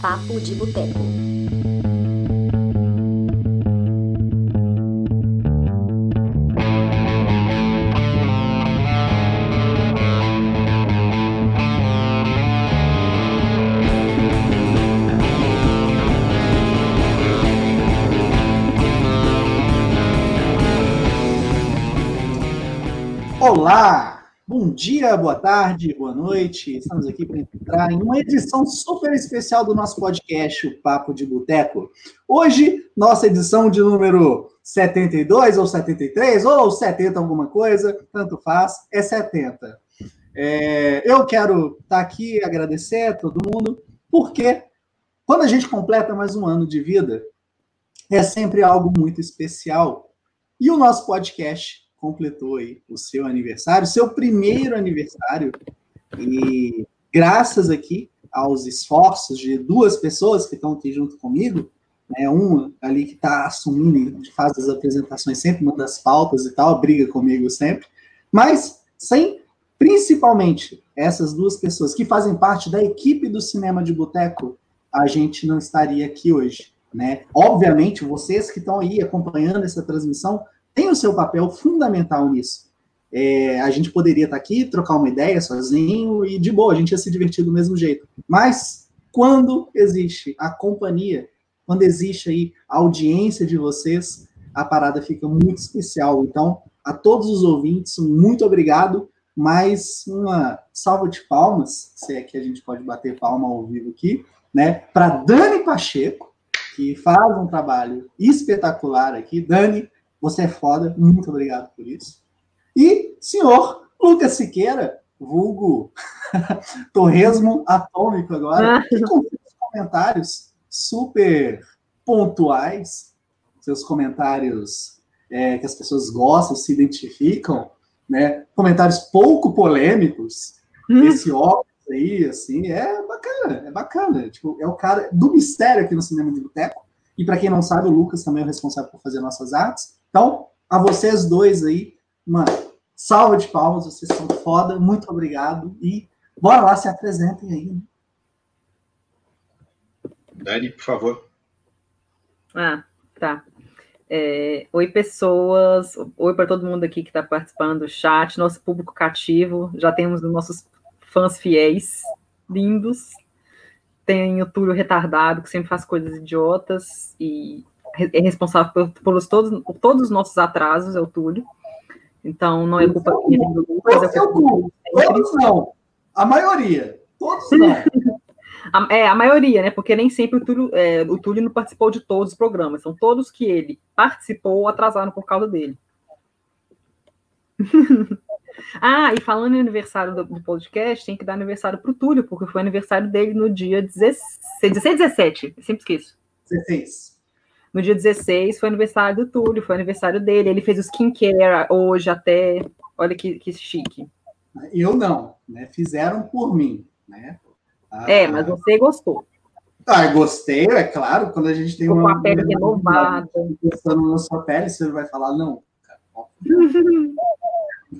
Papo de Boteco. Dia, boa tarde, boa noite. Estamos aqui para entrar em uma edição super especial do nosso podcast, o Papo de Boteco. Hoje, nossa edição de número 72 ou 73 ou 70 alguma coisa, tanto faz, é 70. É, eu quero estar aqui agradecer a todo mundo, porque quando a gente completa mais um ano de vida, é sempre algo muito especial. E o nosso podcast completou aí o seu aniversário, seu primeiro aniversário, e graças aqui aos esforços de duas pessoas que estão aqui junto comigo, né, uma ali que está assumindo, faz as apresentações sempre, manda as pautas e tal, briga comigo sempre, mas sem, principalmente, essas duas pessoas que fazem parte da equipe do Cinema de Boteco, a gente não estaria aqui hoje, né? Obviamente, vocês que estão aí acompanhando essa transmissão tem o seu papel fundamental nisso. É, a gente poderia estar aqui, trocar uma ideia sozinho e de boa, a gente ia se divertir do mesmo jeito. Mas quando existe a companhia, quando existe aí a audiência de vocês, a parada fica muito especial. Então, a todos os ouvintes, muito obrigado. Mais uma salva de palmas, se é que a gente pode bater palma ao vivo aqui, né? Para Dani Pacheco, que faz um trabalho espetacular aqui. Dani, você é foda, muito obrigado por isso. E senhor Lucas Siqueira, vulgo torresmo atômico agora, que com seus comentários super pontuais, seus comentários é, que as pessoas gostam, se identificam, né? Comentários pouco polêmicos, hum. esse óbvio aí, assim, é bacana, é bacana. Tipo, é o cara do mistério aqui no Cinema de Boteco. E para quem não sabe, o Lucas também é o responsável por fazer nossas artes. Então, a vocês dois aí, uma salva de palmas, vocês são foda, muito obrigado e bora lá, se apresentem aí. Né? Dani, por favor. Ah, tá. É, oi, pessoas. Oi para todo mundo aqui que está participando do chat, nosso público cativo. Já temos os nossos fãs fiéis, lindos. Tem o Túlio retardado, que sempre faz coisas idiotas e é responsável por, por, todos, por todos os nossos atrasos, é o Túlio. Então, não é culpa minha nem do Lucas. É culpa todos não. A maioria. Todos não. a, é, a maioria, né? Porque nem sempre o Túlio, é, o Túlio não participou de todos os programas. São todos que ele participou atrasaram por causa dele. ah, e falando em aniversário do, do, podcast, tem que dar aniversário para o Túlio, porque foi aniversário dele no dia 16, 16 17. Eu sempre esqueço. 16. No dia 16 foi aniversário do Túlio, foi aniversário dele. Ele fez o skincare hoje até. Olha que, que chique. Eu não, né? Fizeram por mim, né? Ah, é, mas você gostou. Ah, gostei, é claro. Quando a gente tem Com uma. Com a pele renovada. Pensando na sua pele, você vai falar, não.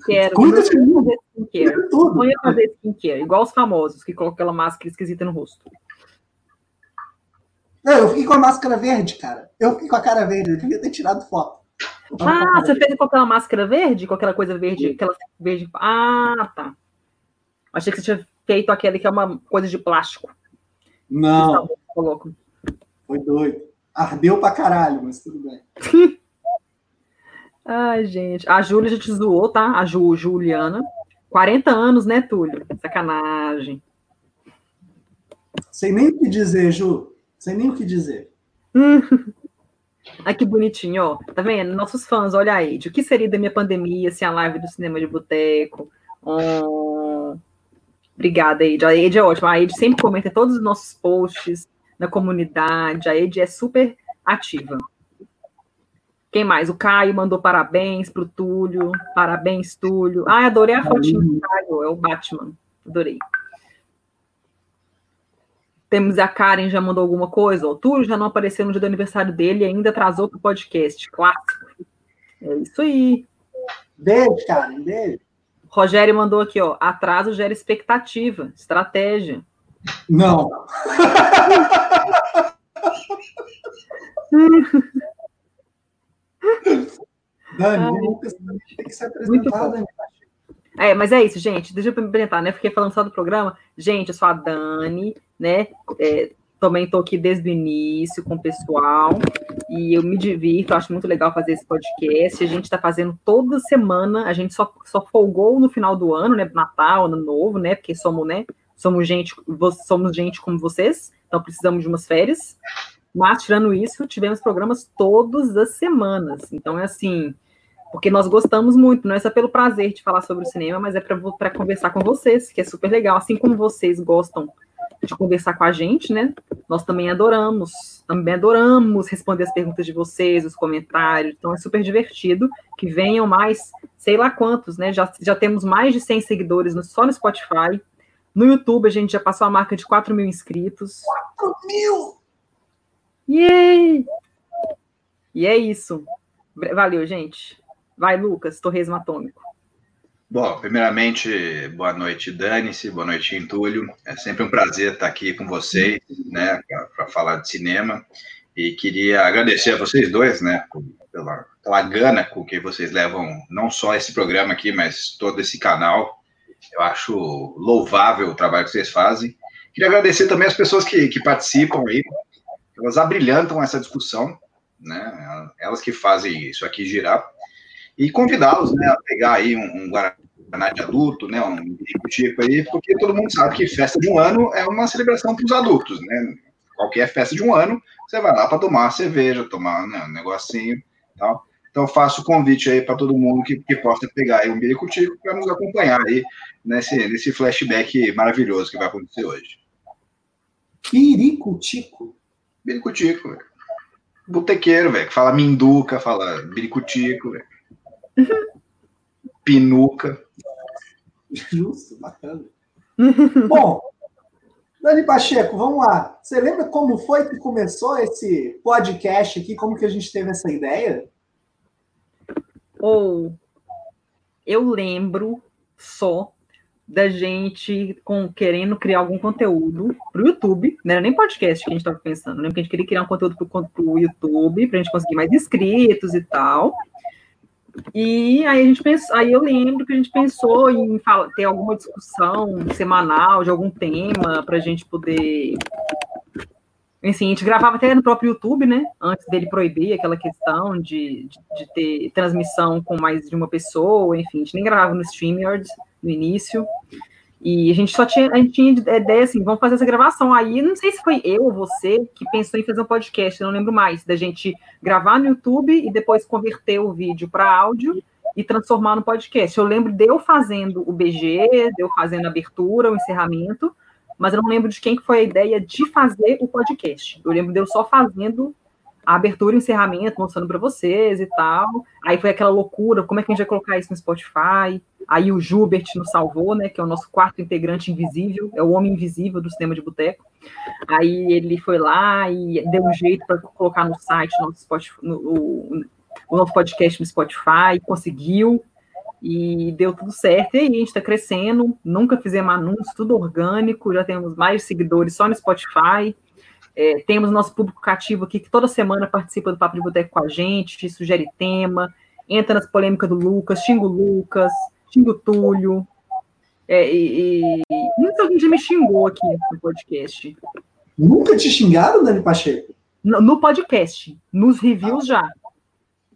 Quero. Cuida de mim. Fazer skincare. Põe fazer skincare, igual os famosos que colocam aquela máscara esquisita no rosto. Não, eu fiquei com a máscara verde, cara. Eu fiquei com a cara verde, eu devia ter tirado foto. Ah, você fez com aquela máscara verde? Com aquela coisa verde? Aquela verde. Ah, tá. Achei que você tinha feito aquele que é uma coisa de plástico. Não. Foi doido. Ardeu pra caralho, mas tudo bem. Ai, gente. A Júlia já te zoou, tá? A Ju, Juliana. 40 anos, né, Túlio? Sacanagem. Sem nem o que dizer, Ju. Sem nem o que dizer. Ai, que bonitinho, ó. Tá vendo? Nossos fãs, olha aí. O que seria da minha pandemia sem a live do cinema de boteco? Oh. Obrigada, Ed. A Ed é ótima. A Ed sempre comenta todos os nossos posts na comunidade. A Ed é super ativa. Quem mais? O Caio mandou parabéns pro Túlio. Parabéns, Túlio. Ah, adorei a fotinha do Caio. É o Batman. Adorei. Temos a Karen, já mandou alguma coisa. O Túlio já não apareceu no dia do aniversário dele e ainda atrasou para o podcast. Clássico. É isso aí. Beijo, Karen. Beijo. Rogério mandou aqui, ó. Atraso gera expectativa, estratégia. Não. Dani, Lucas tem que ser apresentado. É, mas é isso, gente. Deixa eu me apresentar, né? Fiquei falando só do programa. Gente, eu sou a Dani, né? É, também estou aqui desde o início com o pessoal e eu me divirto, acho muito legal fazer esse podcast. A gente está fazendo toda semana, a gente só, só folgou no final do ano, né? Natal, ano novo, né? Porque somos, né? Somos gente, somos gente como vocês, então precisamos de umas férias. Mas, tirando isso, tivemos programas todas as semanas. Então, é assim, porque nós gostamos muito, não é só pelo prazer de falar sobre o cinema, mas é para conversar com vocês, que é super legal. Assim como vocês gostam de conversar com a gente, né? Nós também adoramos, também adoramos responder as perguntas de vocês, os comentários. Então é super divertido que venham mais, sei lá quantos, né? Já, já temos mais de 100 seguidores no, só no Spotify. No YouTube a gente já passou a marca de 4 mil inscritos. 4 mil! Yay! E é isso. Valeu, gente. Vai, Lucas, Torresmo Atômico. Bom, primeiramente, boa noite, Dani-se, boa noite, Entulho. É sempre um prazer estar aqui com vocês, né, para falar de cinema. E queria agradecer a vocês dois, né, pela, pela gana com que vocês levam não só esse programa aqui, mas todo esse canal. Eu acho louvável o trabalho que vocês fazem. Queria agradecer também as pessoas que, que participam aí, elas abrilhantam essa discussão, né? Elas que fazem isso aqui girar. E convidá-los, né, a pegar aí um, um Guaraná de adulto, né, um tipo aí, porque todo mundo sabe que festa de um ano é uma celebração para os adultos, né? Qualquer festa de um ano, você vai lá para tomar cerveja, tomar né, um negocinho tal. Então, faço o convite aí para todo mundo que, que possa pegar aí um biricutico para nos acompanhar aí nesse, nesse flashback maravilhoso que vai acontecer hoje. Biricutico? Biricutico, velho. Botequeiro, velho, que fala minduca, fala biricutico, velho. Pinuca. Justo, bacana. Bom, Dani Pacheco, vamos lá. Você lembra como foi que começou esse podcast aqui? Como que a gente teve essa ideia? Ou oh, eu lembro só da gente com, querendo criar algum conteúdo para o YouTube, não era nem podcast que a gente estava pensando, lembra que a gente queria criar um conteúdo para o YouTube, para a gente conseguir mais inscritos e tal. E aí a gente pensou, aí eu lembro que a gente pensou em falar, ter alguma discussão semanal de algum tema para a gente poder. Enfim, a gente gravava até no próprio YouTube, né? Antes dele proibir aquela questão de, de, de ter transmissão com mais de uma pessoa, enfim, a gente nem gravava no StreamYard no início. E a gente só tinha, a gente tinha ideia assim, vamos fazer essa gravação. Aí, não sei se foi eu ou você que pensou em fazer um podcast, não lembro mais, da gente gravar no YouTube e depois converter o vídeo para áudio e transformar no podcast. Eu lembro de eu fazendo o BG, de eu fazendo a abertura, o encerramento, mas eu não lembro de quem que foi a ideia de fazer o podcast. Eu lembro de eu só fazendo a abertura e o encerramento, mostrando para vocês e tal. Aí foi aquela loucura, como é que a gente vai colocar isso no Spotify? Aí o Jubert nos salvou, né? Que é o nosso quarto integrante invisível, é o homem invisível do cinema de boteco. Aí ele foi lá e deu um jeito para colocar no site nosso Spotify, no, o, o nosso podcast no Spotify, conseguiu e deu tudo certo. E aí a gente está crescendo, nunca fizemos anúncio, tudo orgânico, já temos mais seguidores só no Spotify. É, temos nosso público cativo aqui que toda semana participa do Papo de Boteco com a gente, sugere tema, entra nas polêmicas do Lucas, xinga o Lucas, xinga o Túlio. É, e, e muita gente me xingou aqui no podcast. Nunca te xingaram, Dani Pacheco? No, no podcast, nos reviews já.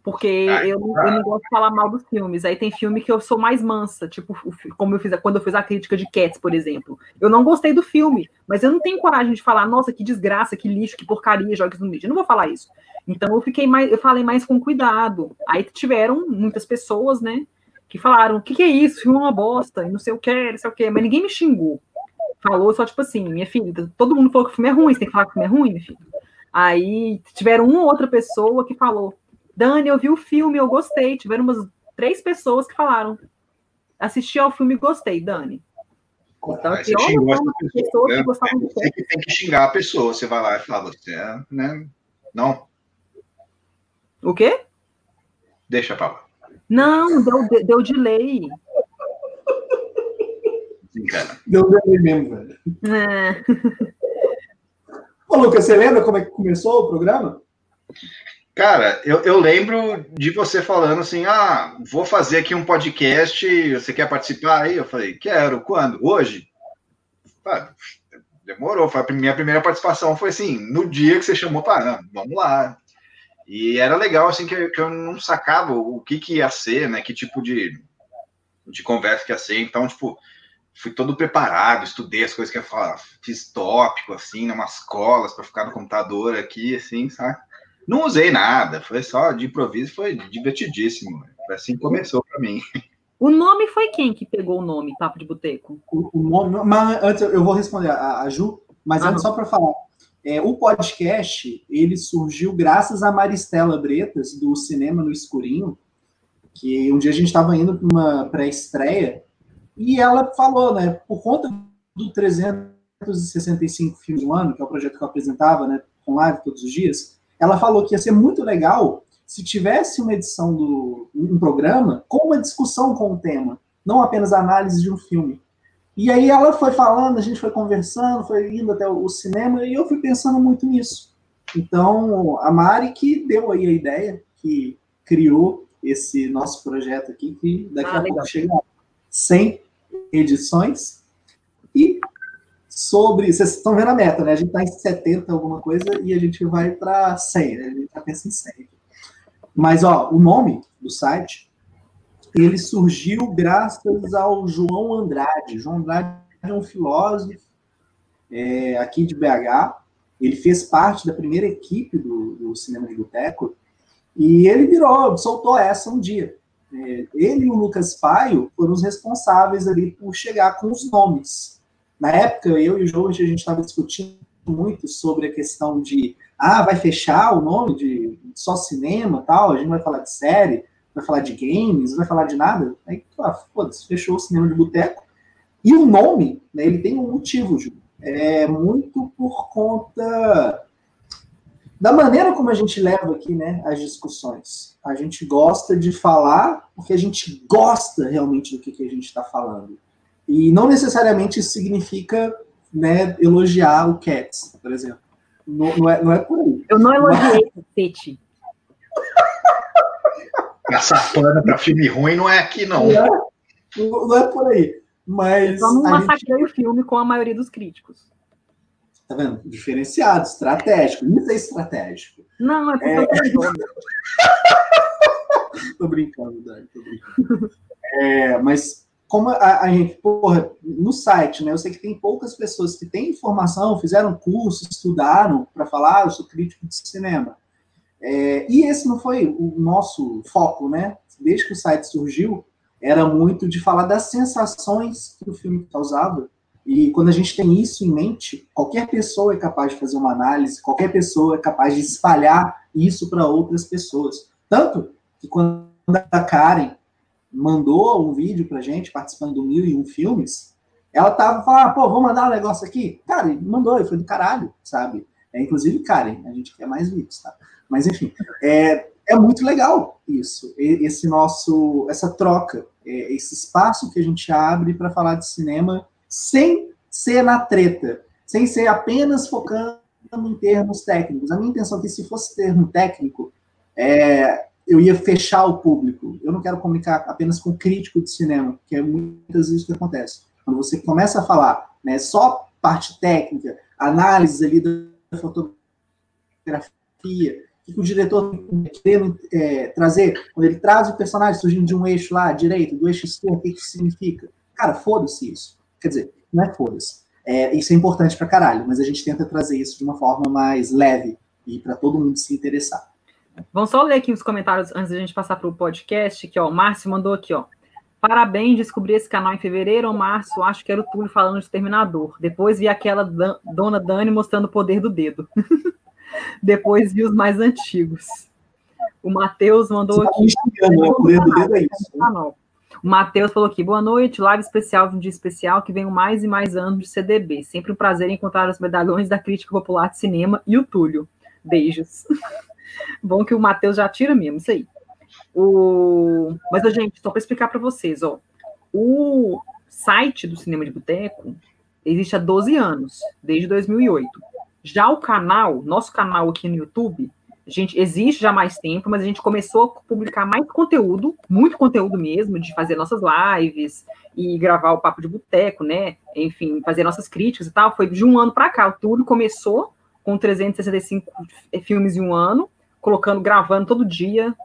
Porque eu, eu, não gosto de falar mal dos filmes. Aí tem filme que eu sou mais mansa, tipo, como eu fiz quando eu fiz a crítica de Cats, por exemplo. Eu não gostei do filme, mas eu não tenho coragem de falar, nossa, que desgraça, que lixo, que porcaria, jogues no mídia. Eu não vou falar isso. Então eu fiquei mais, eu falei mais com cuidado. Aí tiveram muitas pessoas, né, que falaram: o que, que é isso? O filme é uma bosta, e não sei o que, não sei o que, mas ninguém me xingou. Falou só, tipo assim, minha filha, todo mundo falou que o filme é ruim, você tem que falar que o filme é ruim, minha filha. Aí tiveram uma outra pessoa que falou: Dani, eu vi o filme, eu gostei. Tiveram umas três pessoas que falaram: assisti ao filme e gostei, Dani. Então, você xingou essa pessoa, né? que Você que tem que xingar a pessoa, você vai lá e fala, você, é, né? Não. O quê? Deixa pra lá. Não, deu, deu delay. Não lembrei mesmo, velho. É. Ô, Lucas, você lembra como é que começou o programa? Cara, eu, eu lembro de você falando assim: ah, vou fazer aqui um podcast, você quer participar aí? Eu falei, quero, quando? Hoje? Ah, demorou, foi a minha primeira participação, foi assim, no dia que você chamou para, vamos lá. E era legal, assim, que, que eu não sacava o que, que ia ser, né? Que tipo de, de conversa que ia ser. Então, tipo, fui todo preparado, estudei as coisas que ia falar, fiz tópico, assim, umas colas para ficar no computador aqui, assim, sabe? Não usei nada, foi só de improviso, foi divertidíssimo. Foi assim que começou para mim. O nome foi quem que pegou o nome, Papo de Boteco? O, o, nome, mas antes eu vou responder a, a Ju, mas ah, antes só para falar. É, o podcast, ele surgiu graças a Maristela Bretas, do Cinema no Escurinho, que um dia a gente estava indo para uma pré-estreia, e ela falou, né, por conta do 365 filmes do ano, que é o projeto que eu apresentava, né, com live todos os dias, ela falou que ia ser muito legal se tivesse uma edição do um programa com uma discussão com o tema, não apenas a análise de um filme. E aí ela foi falando, a gente foi conversando, foi indo até o cinema e eu fui pensando muito nisso. Então, a Mari que deu aí a ideia, que criou esse nosso projeto aqui, que daqui ah, a legal. pouco chega a 100 edições. E sobre. Vocês estão vendo a meta, né? A gente está em 70 alguma coisa e a gente vai para 100, né? A gente está pensando em 100. Mas, ó, o nome do site, ele surgiu graças ao João Andrade. João Andrade é um filósofo é, aqui de BH. Ele fez parte da primeira equipe do, do Cinema de Boteco e ele virou, soltou essa um dia. É, ele e o Lucas Paio foram os responsáveis ali por chegar com os nomes. Na época, eu e o Jorge, a gente estava discutindo muito sobre a questão de, ah, vai fechar o nome de só cinema tal, a gente vai falar de série, vai falar de games, vai falar de nada. Aí, ah, foda-se, fechou o cinema de boteco. E o nome, né, ele tem um motivo, Ju. É muito por conta da maneira como a gente leva aqui, né, as discussões. A gente gosta de falar porque a gente gosta realmente do que, que a gente está falando. E não necessariamente isso significa né, elogiar o Cats, por exemplo. Não, não, é, não é por aí. Eu não elogiei o Pete. Passar pano para filme ruim não é aqui, não. Não é, não é por aí. Mas. Eu só não massacrei gente... o filme com a maioria dos críticos. Tá vendo? Diferenciado, estratégico. Isso é estratégico. Não, é porque é... eu tô tô brincando, Dani, tô brincando. É, mas como a, a, gente, porra, no site, né? Eu sei que tem poucas pessoas que têm informação, fizeram curso, estudaram para falar, eu sou crítico de cinema. É, e esse não foi o nosso foco, né? Desde que o site surgiu, era muito de falar das sensações que o filme causava. E quando a gente tem isso em mente, qualquer pessoa é capaz de fazer uma análise, qualquer pessoa é capaz de espalhar isso para outras pessoas. Tanto que quando a Karen mandou um vídeo pra gente, participando do Mil e Um Filmes, ela tava falando, pô, vou mandar um negócio aqui. Cara, mandou, e foi do caralho, sabe? É, inclusive, Karen, a gente quer mais vídeos, tá? Mas, enfim, é, é muito legal isso, esse nosso, essa troca, é, esse espaço que a gente abre para falar de cinema sem ser na treta, sem ser apenas focando em termos técnicos. A minha intenção é que se fosse termo técnico, é, eu ia fechar o público. Eu não quero comunicar apenas com crítico de cinema, que é muitas vezes o que acontece. Quando você começa a falar né, só parte técnica, análise ali da fotografia, o que o diretor querendo é, trazer, quando ele traz o personagem surgindo de um eixo lá, direito, do eixo esquerdo, o que isso significa? Cara, foda-se isso. Quer dizer, não é foda-se. É, isso é importante pra caralho, mas a gente tenta trazer isso de uma forma mais leve e para todo mundo se interessar. Vamos só ler aqui os comentários antes da gente passar para o podcast, que ó, o Márcio mandou aqui, ó. Parabéns, descobri esse canal em fevereiro ou março, acho que era o Túlio falando de Terminador. Depois vi aquela Dan Dona Dani mostrando o poder do dedo. Depois vi os mais antigos. O Matheus mandou aqui. Né? O poder do dedo é isso. Né? O Matheus falou aqui, boa noite, live especial de um dia especial que venho mais e mais anos de CDB. Sempre um prazer encontrar os medalhões da crítica popular de cinema e o Túlio. Beijos. Bom que o Matheus já tira mesmo, isso aí. O... Mas, gente, só para explicar para vocês, ó. O site do Cinema de Boteco existe há 12 anos, desde 2008. Já o canal, nosso canal aqui no YouTube, a gente existe já há mais tempo, mas a gente começou a publicar mais conteúdo, muito conteúdo mesmo, de fazer nossas lives e gravar o papo de boteco, né? Enfim, fazer nossas críticas e tal. Foi de um ano para cá. Tudo começou com 365 filmes em um ano, colocando, gravando todo dia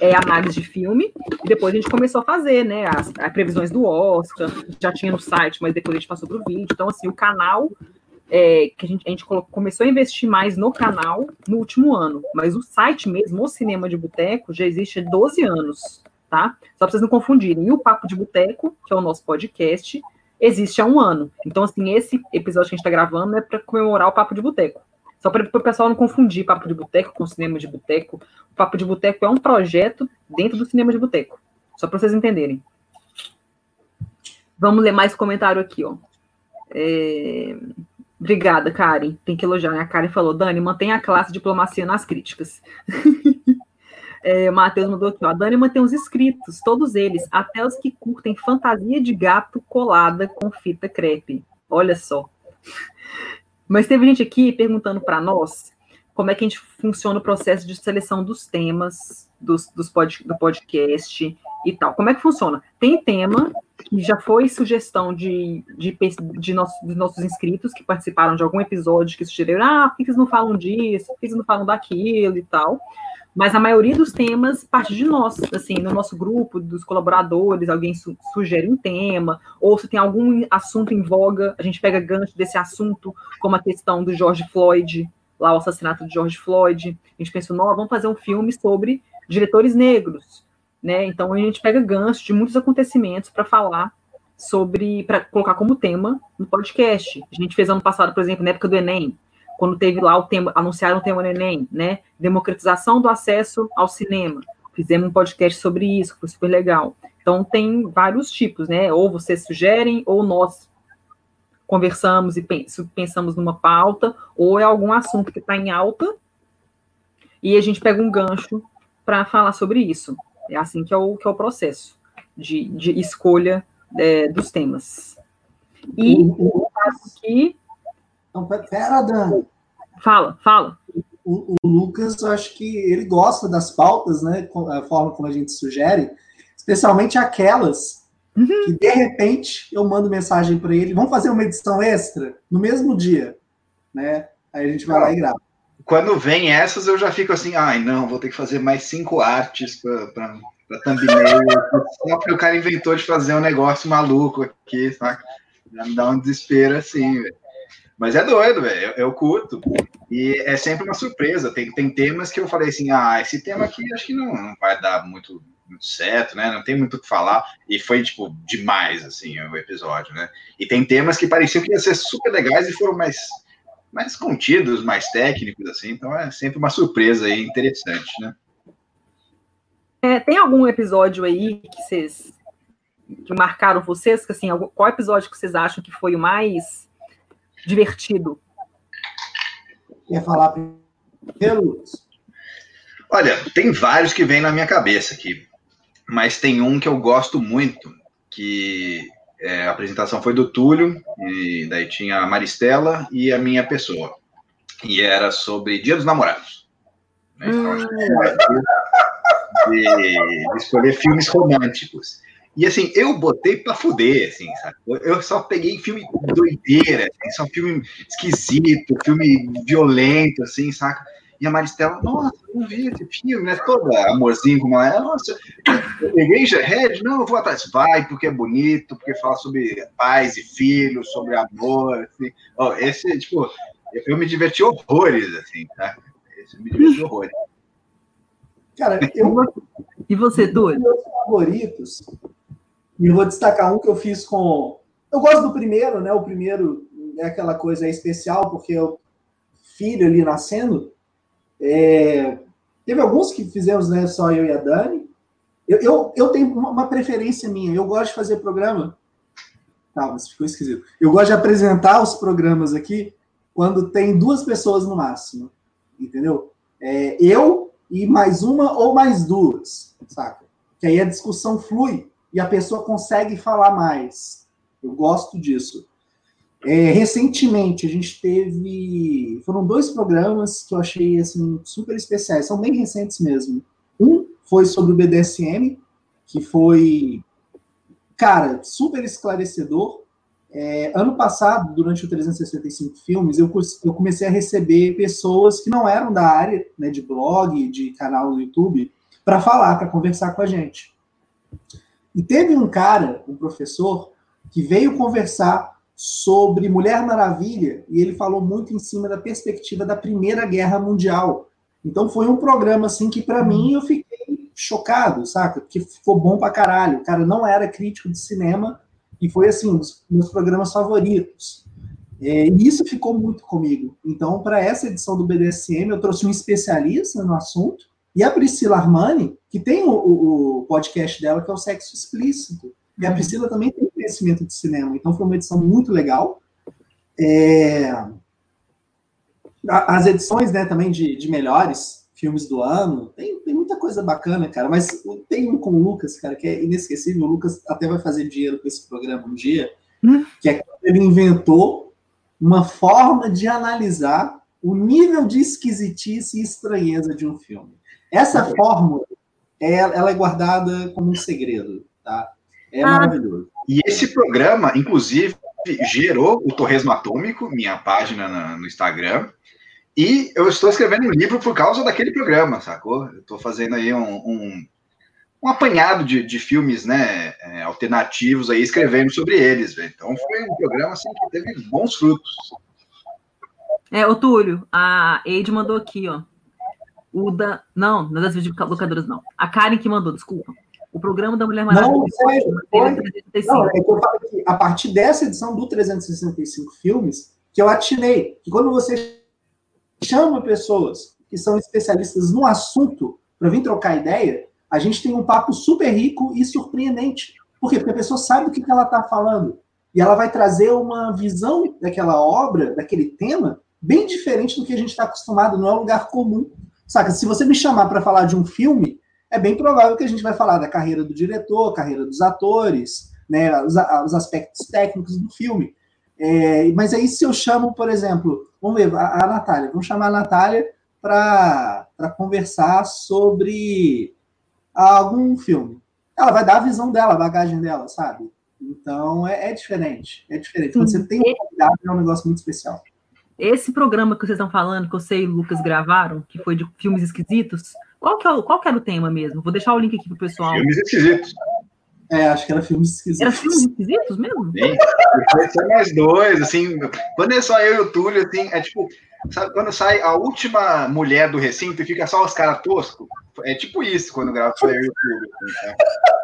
é, análise de filme, e depois a gente começou a fazer, né, as, as previsões do Oscar, já tinha no site, mas depois a gente passou para o vídeo, então, assim, o canal, é, que a gente, a gente começou a investir mais no canal no último ano, mas o site mesmo, o Cinema de Boteco, já existe há 12 anos, tá? Só para vocês não confundirem, e o Papo de Boteco, que é o nosso podcast, existe há um ano, então, assim, esse episódio que a gente está gravando é para comemorar o Papo de Boteco, só para o pessoal não confundir papo de boteco com cinema de boteco. O Papo de Boteco é um projeto dentro do cinema de boteco. Só para vocês entenderem. Vamos ler mais comentário aqui, ó. É... Obrigada, Karen. Tem que elogiar. Né? A Karen falou, Dani, mantenha a classe diplomacia nas críticas. é, Matheus mandou aqui, ó. A Dani mantém os inscritos, todos eles, até os que curtem fantasia de gato colada com fita crepe. Olha só. Mas teve gente aqui perguntando para nós como é que a gente funciona o processo de seleção dos temas dos, dos pod, do podcast e tal. Como é que funciona? Tem tema que já foi sugestão de, de, de, nosso, de nossos inscritos que participaram de algum episódio que sugeriram, ah, por que vocês não falam disso? Por que vocês não falam daquilo e tal? Mas a maioria dos temas parte de nós, assim, no nosso grupo, dos colaboradores, alguém su sugere um tema, ou se tem algum assunto em voga, a gente pega gancho desse assunto, como a questão do George Floyd, lá o assassinato de George Floyd. A gente pensou, não, vamos fazer um filme sobre diretores negros, né? Então a gente pega gancho de muitos acontecimentos para falar sobre, para colocar como tema no podcast. A gente fez ano passado, por exemplo, na época do Enem, quando teve lá o tema, anunciaram o tema do Enem, né? Democratização do acesso ao cinema. Fizemos um podcast sobre isso, foi super legal. Então tem vários tipos, né? Ou vocês sugerem, ou nós conversamos e pensamos numa pauta, ou é algum assunto que está em alta e a gente pega um gancho para falar sobre isso. É assim que é o, que é o processo de, de escolha é, dos temas. E o caso aqui não, pera, Dan. Fala, fala. O, o, Lucas, eu acho que ele gosta das pautas, né? A forma como a gente sugere, especialmente aquelas uhum. que de repente eu mando mensagem para ele. Vamos fazer uma edição extra no mesmo dia, né? Aí a gente vai lá e grava. Quando vem essas, eu já fico assim, ai, não, vou ter que fazer mais cinco artes para thumbnail, só porque o cara inventou de fazer um negócio maluco aqui, saca? Já me dá um desespero assim, velho. Mas é doido, velho. Eu, eu, curto. E é sempre uma surpresa. Tem, tem temas que eu falei assim: ah, esse tema aqui acho que não, não vai dar muito, muito certo, né? Não tem muito o que falar. E foi, tipo, demais, assim, o episódio, né? E tem temas que pareciam que iam ser super legais e foram mais, mais contidos, mais técnicos, assim. Então é sempre uma surpresa aí interessante, né? É, tem algum episódio aí que vocês que marcaram vocês? Que, assim, qual episódio que vocês acham que foi o mais divertido? Quer falar pelo Olha, tem vários que vêm na minha cabeça aqui, mas tem um que eu gosto muito, que é, a apresentação foi do Túlio, e daí tinha a Maristela e a minha pessoa. E era sobre Dia dos Namorados. Né? Então, hum. de, de escolher filmes românticos. E assim, eu botei pra fuder, assim, sabe? Eu só peguei filme doideira, assim, só filme esquisito, filme violento, assim, saca? E a Maristela, nossa, não vi esse filme, né? Toda amorzinho como ela é, nossa, eu peguei já Red, não, eu vou atrás. Vai, porque é bonito, porque fala sobre pais e filhos, sobre amor, assim. Oh, esse, tipo, eu me diverti horrores, assim, tá? Esse eu me diverti horrores. Cara, eu. E você, doido? Meus favoritos e eu vou destacar um que eu fiz com. Eu gosto do primeiro, né? O primeiro é aquela coisa especial, porque o filho ali nascendo. É... Teve alguns que fizemos, né? Só eu e a Dani. Eu, eu, eu tenho uma preferência minha. Eu gosto de fazer programa. Tá, mas ficou esquisito. Eu gosto de apresentar os programas aqui quando tem duas pessoas no máximo. Entendeu? É, eu e mais uma ou mais duas, saca? Que aí a discussão flui e a pessoa consegue falar mais. Eu gosto disso. É, recentemente, a gente teve. Foram dois programas que eu achei assim, super especiais, são bem recentes mesmo. Um foi sobre o BDSM, que foi, cara, super esclarecedor. É, ano passado, durante o 365 Filmes, eu, eu comecei a receber pessoas que não eram da área né, de blog, de canal no YouTube, para falar, para conversar com a gente. E teve um cara, um professor, que veio conversar sobre Mulher Maravilha e ele falou muito em cima da perspectiva da Primeira Guerra Mundial. Então foi um programa assim que para mim eu fiquei chocado, saca? Porque ficou bom pra caralho. O cara não era crítico de cinema e foi assim um dos meus programas favoritos. É, e isso ficou muito comigo. Então, para essa edição do BDSM, eu trouxe um especialista no assunto e a Priscila Armani, que tem o, o podcast dela, que é o Sexo Explícito. E a uhum. Priscila também tem conhecimento de cinema. Então foi uma edição muito legal. É... As edições né, também de, de melhores filmes do ano, tem, tem muita coisa bacana, cara. Mas tem um com o Lucas, cara, que é inesquecível. O Lucas até vai fazer dinheiro com esse programa um dia, hum. que é quando ele inventou uma forma de analisar o nível de esquisitice e estranheza de um filme. Essa fórmula, é, ela é guardada como um segredo, tá? É ah. maravilhoso. E esse programa, inclusive, gerou o Torresmo Atômico, minha página na, no Instagram. E eu estou escrevendo um livro por causa daquele programa, sacou? Eu estou fazendo aí um, um, um apanhado de, de, filmes né, é, alternativos aí, escrevendo sobre eles. Véio. Então foi um programa assim, que teve bons frutos. É, ô Túlio, a Eide mandou aqui, ó. O da. Não, não é das locadoras, não. A Karen que mandou, desculpa. O programa da Mulher Maravilha. Não, foi. Não, é que eu que a partir dessa edição do 365 filmes, que eu atinei. Que quando você chama pessoas que são especialistas no assunto para vir trocar ideia, a gente tem um papo super rico e surpreendente. Por quê? Porque a pessoa sabe o que ela está falando. E ela vai trazer uma visão daquela obra, daquele tema, bem diferente do que a gente está acostumado, não é um lugar comum. Saca? Se você me chamar para falar de um filme, é bem provável que a gente vai falar da carreira do diretor, carreira dos atores, né, os, os aspectos técnicos do filme. É, mas aí, se eu chamo, por exemplo, vamos ver, a, a Natália, vamos chamar a Natália para conversar sobre algum filme. Ela vai dar a visão dela, a bagagem dela, sabe? Então é, é diferente. É diferente. Quando você tem um convidado, é um negócio muito especial. Esse programa que vocês estão falando, que você e o Lucas gravaram, que foi de filmes esquisitos, qual que, é o, qual que era o tema mesmo? Vou deixar o link aqui pro pessoal. Filmes esquisitos. É, acho que era filmes esquisitos. Era filmes esquisitos mesmo? Sim, foi mais dois, assim, quando é só eu e o Túlio, assim, é tipo, sabe, quando sai a última mulher do recinto e fica só os caras toscos, é tipo isso quando grava só eu e o Túlio. Assim, tá?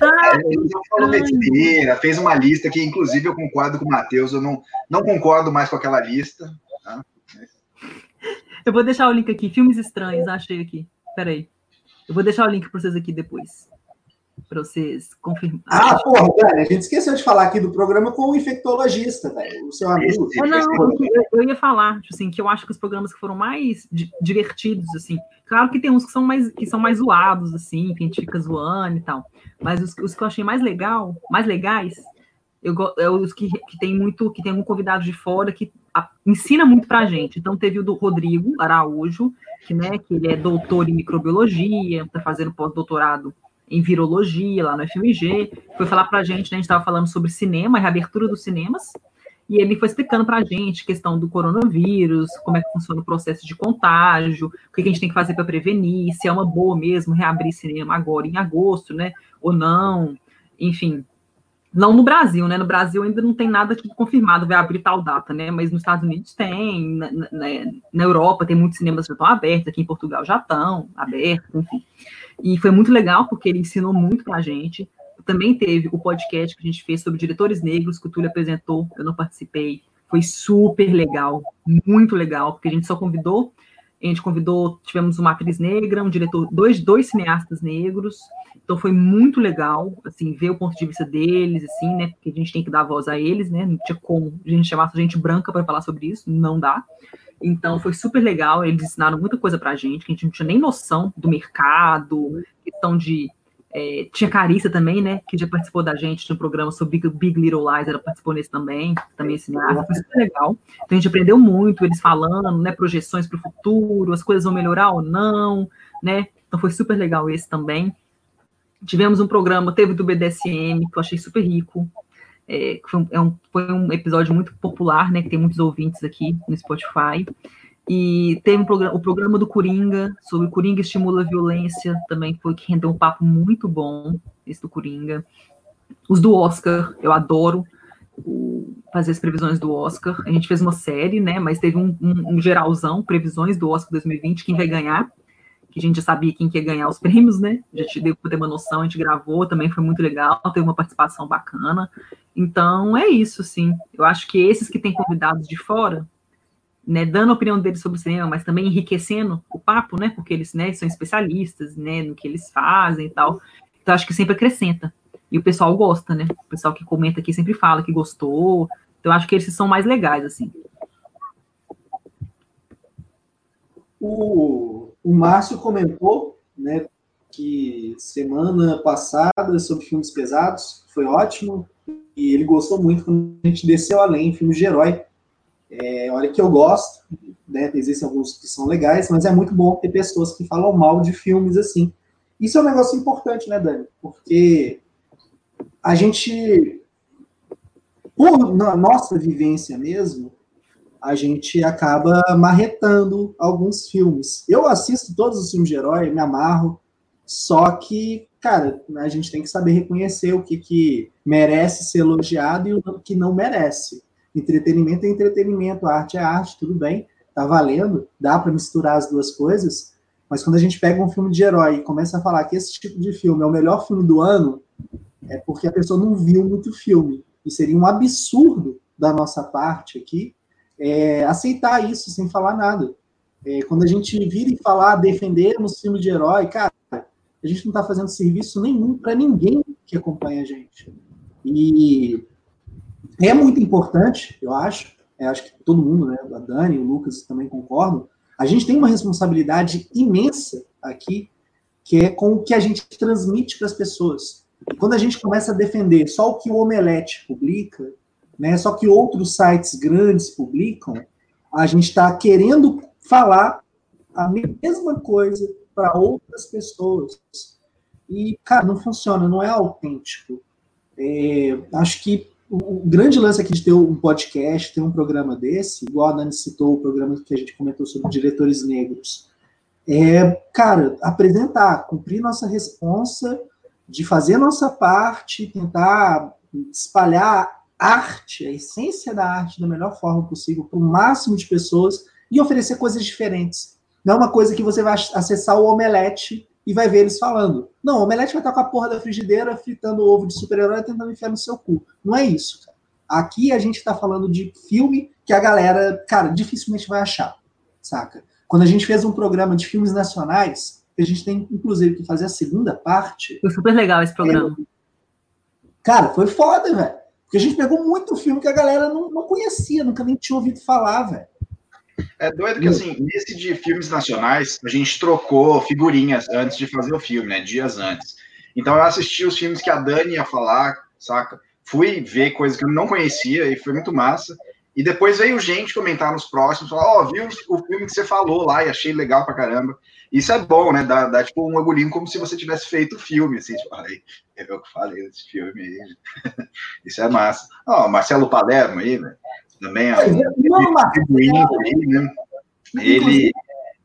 Ah, ele não falou besteira, fez uma lista que, inclusive, eu concordo com o Matheus, eu não, não concordo mais com aquela lista. Tá? Eu vou deixar o link aqui, filmes estranhos, achei aqui. Peraí. Eu vou deixar o link para vocês aqui depois. Para vocês confirmarem. Ah, porra, velho, a gente esqueceu de falar aqui do programa com o infectologista, velho, o seu amigo. É, não, eu, eu, ia falar, tipo assim, que eu acho que os programas que foram mais divertidos, assim, claro que tem uns que são mais, que são mais zoados, assim, que a gente fica zoando e tal, mas os, os que eu achei mais legal, mais legais, eu, é os que, que tem muito, que tem um convidado de fora que a, ensina muito para a gente. Então teve o do Rodrigo Araújo, que, né, que ele é doutor em microbiologia, está fazendo pós-doutorado em virologia lá no FMG, foi falar para a gente, né, a gente estava falando sobre cinema, a reabertura dos cinemas, e ele foi explicando para a gente questão do coronavírus, como é que funciona o processo de contágio, o que a gente tem que fazer para prevenir, se é uma boa mesmo reabrir cinema agora em agosto, né, ou não, enfim, não no Brasil, né? No Brasil ainda não tem nada que confirmado vai abrir tal data, né? Mas nos Estados Unidos tem, na, na, na Europa tem muitos cinemas que estão abertos, aqui em Portugal já estão abertos, enfim. E foi muito legal porque ele ensinou muito para a gente. Também teve o podcast que a gente fez sobre diretores negros, que o Túlio apresentou, eu não participei. Foi super legal, muito legal, porque a gente só convidou a gente convidou, tivemos uma atriz negra, um diretor, dois, dois cineastas negros, então foi muito legal, assim, ver o ponto de vista deles, assim, né, porque a gente tem que dar voz a eles, né, não tinha como a gente chamar gente branca para falar sobre isso, não dá. Então foi super legal, eles ensinaram muita coisa pra gente, que a gente não tinha nem noção do mercado, questão de É, tinha Carissa também, né? Que já participou da gente de um programa sobre Big, Big Little Lies, ela participou nesse também, também cineasta, foi super legal. Então a gente aprendeu muito, eles falando, né? Projeções para o futuro, as coisas vão melhorar ou não, né? Então foi super legal esse também. Tivemos um programa, teve do BDSM, que eu achei super rico. É, foi, um, é um, foi um episódio muito popular, né? Que tem muitos ouvintes aqui no Spotify. E teve um programa, o programa do Coringa, sobre Coringa estimula a violência, também foi que rendeu um papo muito bom, esse do Coringa. Os do Oscar, eu adoro o, fazer as previsões do Oscar. A gente fez uma série, né? Mas teve um, um, um, geralzão, previsões do Oscar 2020, quem vai ganhar. Que a gente já sabia quem ia ganhar os prêmios, né? Já te deu uma noção, a gente gravou, também foi muito legal, teve uma participação bacana. Então é isso, sim. Eu acho que esses que têm convidados de fora né, dando a opinião deles sobre o cinema, mas também enriquecendo o papo, né, porque eles, né, são especialistas, né, no que eles fazem e tal. Então, acho que sempre acrescenta. E o pessoal gosta, né? O pessoal que comenta aqui sempre fala que gostou. Então, acho que eles são mais legais, assim. O, o Márcio comentou, né, que semana passada sobre filmes pesados foi ótimo e ele gostou muito quando a gente desceu além, filmes de herói. É, olha que eu gosto, né? Existem alguns que são legais, mas é muito bom ter pessoas que falam mal de filmes assim. Isso é um negócio importante, né, Dani? Porque a gente, por nossa vivência mesmo, a gente acaba marretando alguns filmes. Eu assisto todos os filmes de herói, me amarro, só que, cara, a gente tem que saber reconhecer o que, que merece ser elogiado e o que não merece. Entretenimento é entretenimento, arte é arte, tudo bem, tá valendo, dá para misturar as duas coisas, mas quando a gente pega um filme de herói e começa a falar que esse tipo de filme é o melhor filme do ano, é porque a pessoa não viu muito filme. E seria um absurdo da nossa parte aqui é, aceitar isso sem falar nada. É, quando a gente vira e falar, defendermos filme de herói, cara, a gente não está fazendo serviço nenhum para ninguém que acompanha a gente. E é muito importante, eu acho, é, acho que todo mundo, né, a Dani, o Lucas também concordam, a gente tem uma responsabilidade imensa aqui, que é com o que a gente transmite para as pessoas. E quando a gente começa a defender só o que o Omelete publica, né, só que outros sites grandes publicam, a gente está querendo falar a mesma coisa para outras pessoas. E, cara, não funciona, não é autêntico. É, acho que o grande lance aqui de ter um podcast, ter um programa desse, igual a Dani citou o programa que a gente comentou sobre diretores negros, é, cara, apresentar, cumprir nossa responsa de fazer nossa parte, tentar espalhar arte, a essência da arte da melhor forma possível para o máximo de pessoas e oferecer coisas diferentes. Não é uma coisa que você vai acessar o Omelete e vai ver eles falando. Não, o Omelete vai estar com a porra da frigideira fritando ovo de super-herói tentando enfiar no seu cu. Não é isso, cara. Aqui a gente está falando de filme que a galera, cara, dificilmente vai achar, saca? Quando a gente fez um programa de filmes nacionais, a gente tem, inclusive, que fazer a segunda parte. Foi super legal esse programa. É... Cara, foi foda, velho. Porque a gente pegou muito filme que a galera não, não conhecia, nunca nem tinha ouvido falar, velho. É doido que, assim, nesse de filmes nacionais, a gente trocou figurinhas antes de fazer o filme, né? Dias antes. Então eu assisti os filmes que a Dani ia falar, saca? Fui ver coisas que eu não conhecia e foi muito massa. E depois veio gente comentar nos próximos, falar, ó, oh, viu o filme que você falou lá e achei legal pra caramba. Isso é bom, né? Dá, dá tipo um orgulhinho como se você tivesse feito o filme, assim, tipo, aí, eu que falei desse filme aí. Isso é massa. Ó, oh, Marcelo Palermo aí, velho. Também é um aí, né? Ele,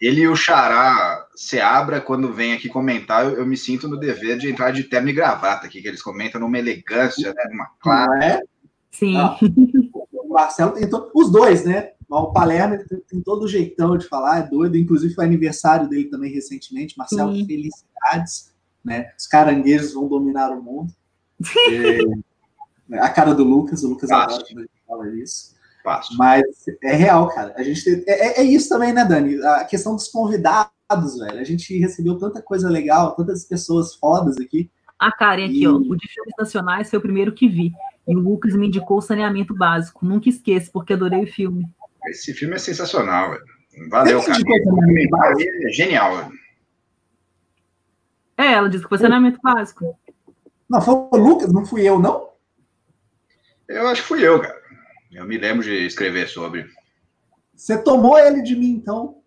ele e o Xará Seabra, quando vem aqui comentar, eu, eu, me sinto no dever de entrar de terno e gravata aqui, que eles comentam numa elegância, né? Numa clara. É? Sim. Ah, o Marcelo tem todo, os dois, né? O Palermo tem todo o jeitão de falar, é doido. Inclusive foi aniversário dele também recentemente. Marcelo, Sim. felicidades. Né? Os caranguejos vão dominar o mundo. É, a cara do Lucas, o Lucas adora quando fala isso. Fácil. Mas é real, cara. A gente tem, é, é, isso também, né, Dani? A questão dos convidados, velho. A gente recebeu tanta coisa legal, tantas pessoas fodas aqui. A Karen aqui, e... ó. O de filmes nacionais foi o primeiro que vi. E o Lucas me indicou o saneamento básico. Nunca esqueço, porque adorei o filme. Esse filme é sensacional, velho. Valeu, cara. É genial. É, ela disse que foi saneamento básico. Não, foi o Lucas, não fui eu, não? Eu acho que fui eu, cara. Eu me lembro de escrever sobre. Você tomou ele de mim, então?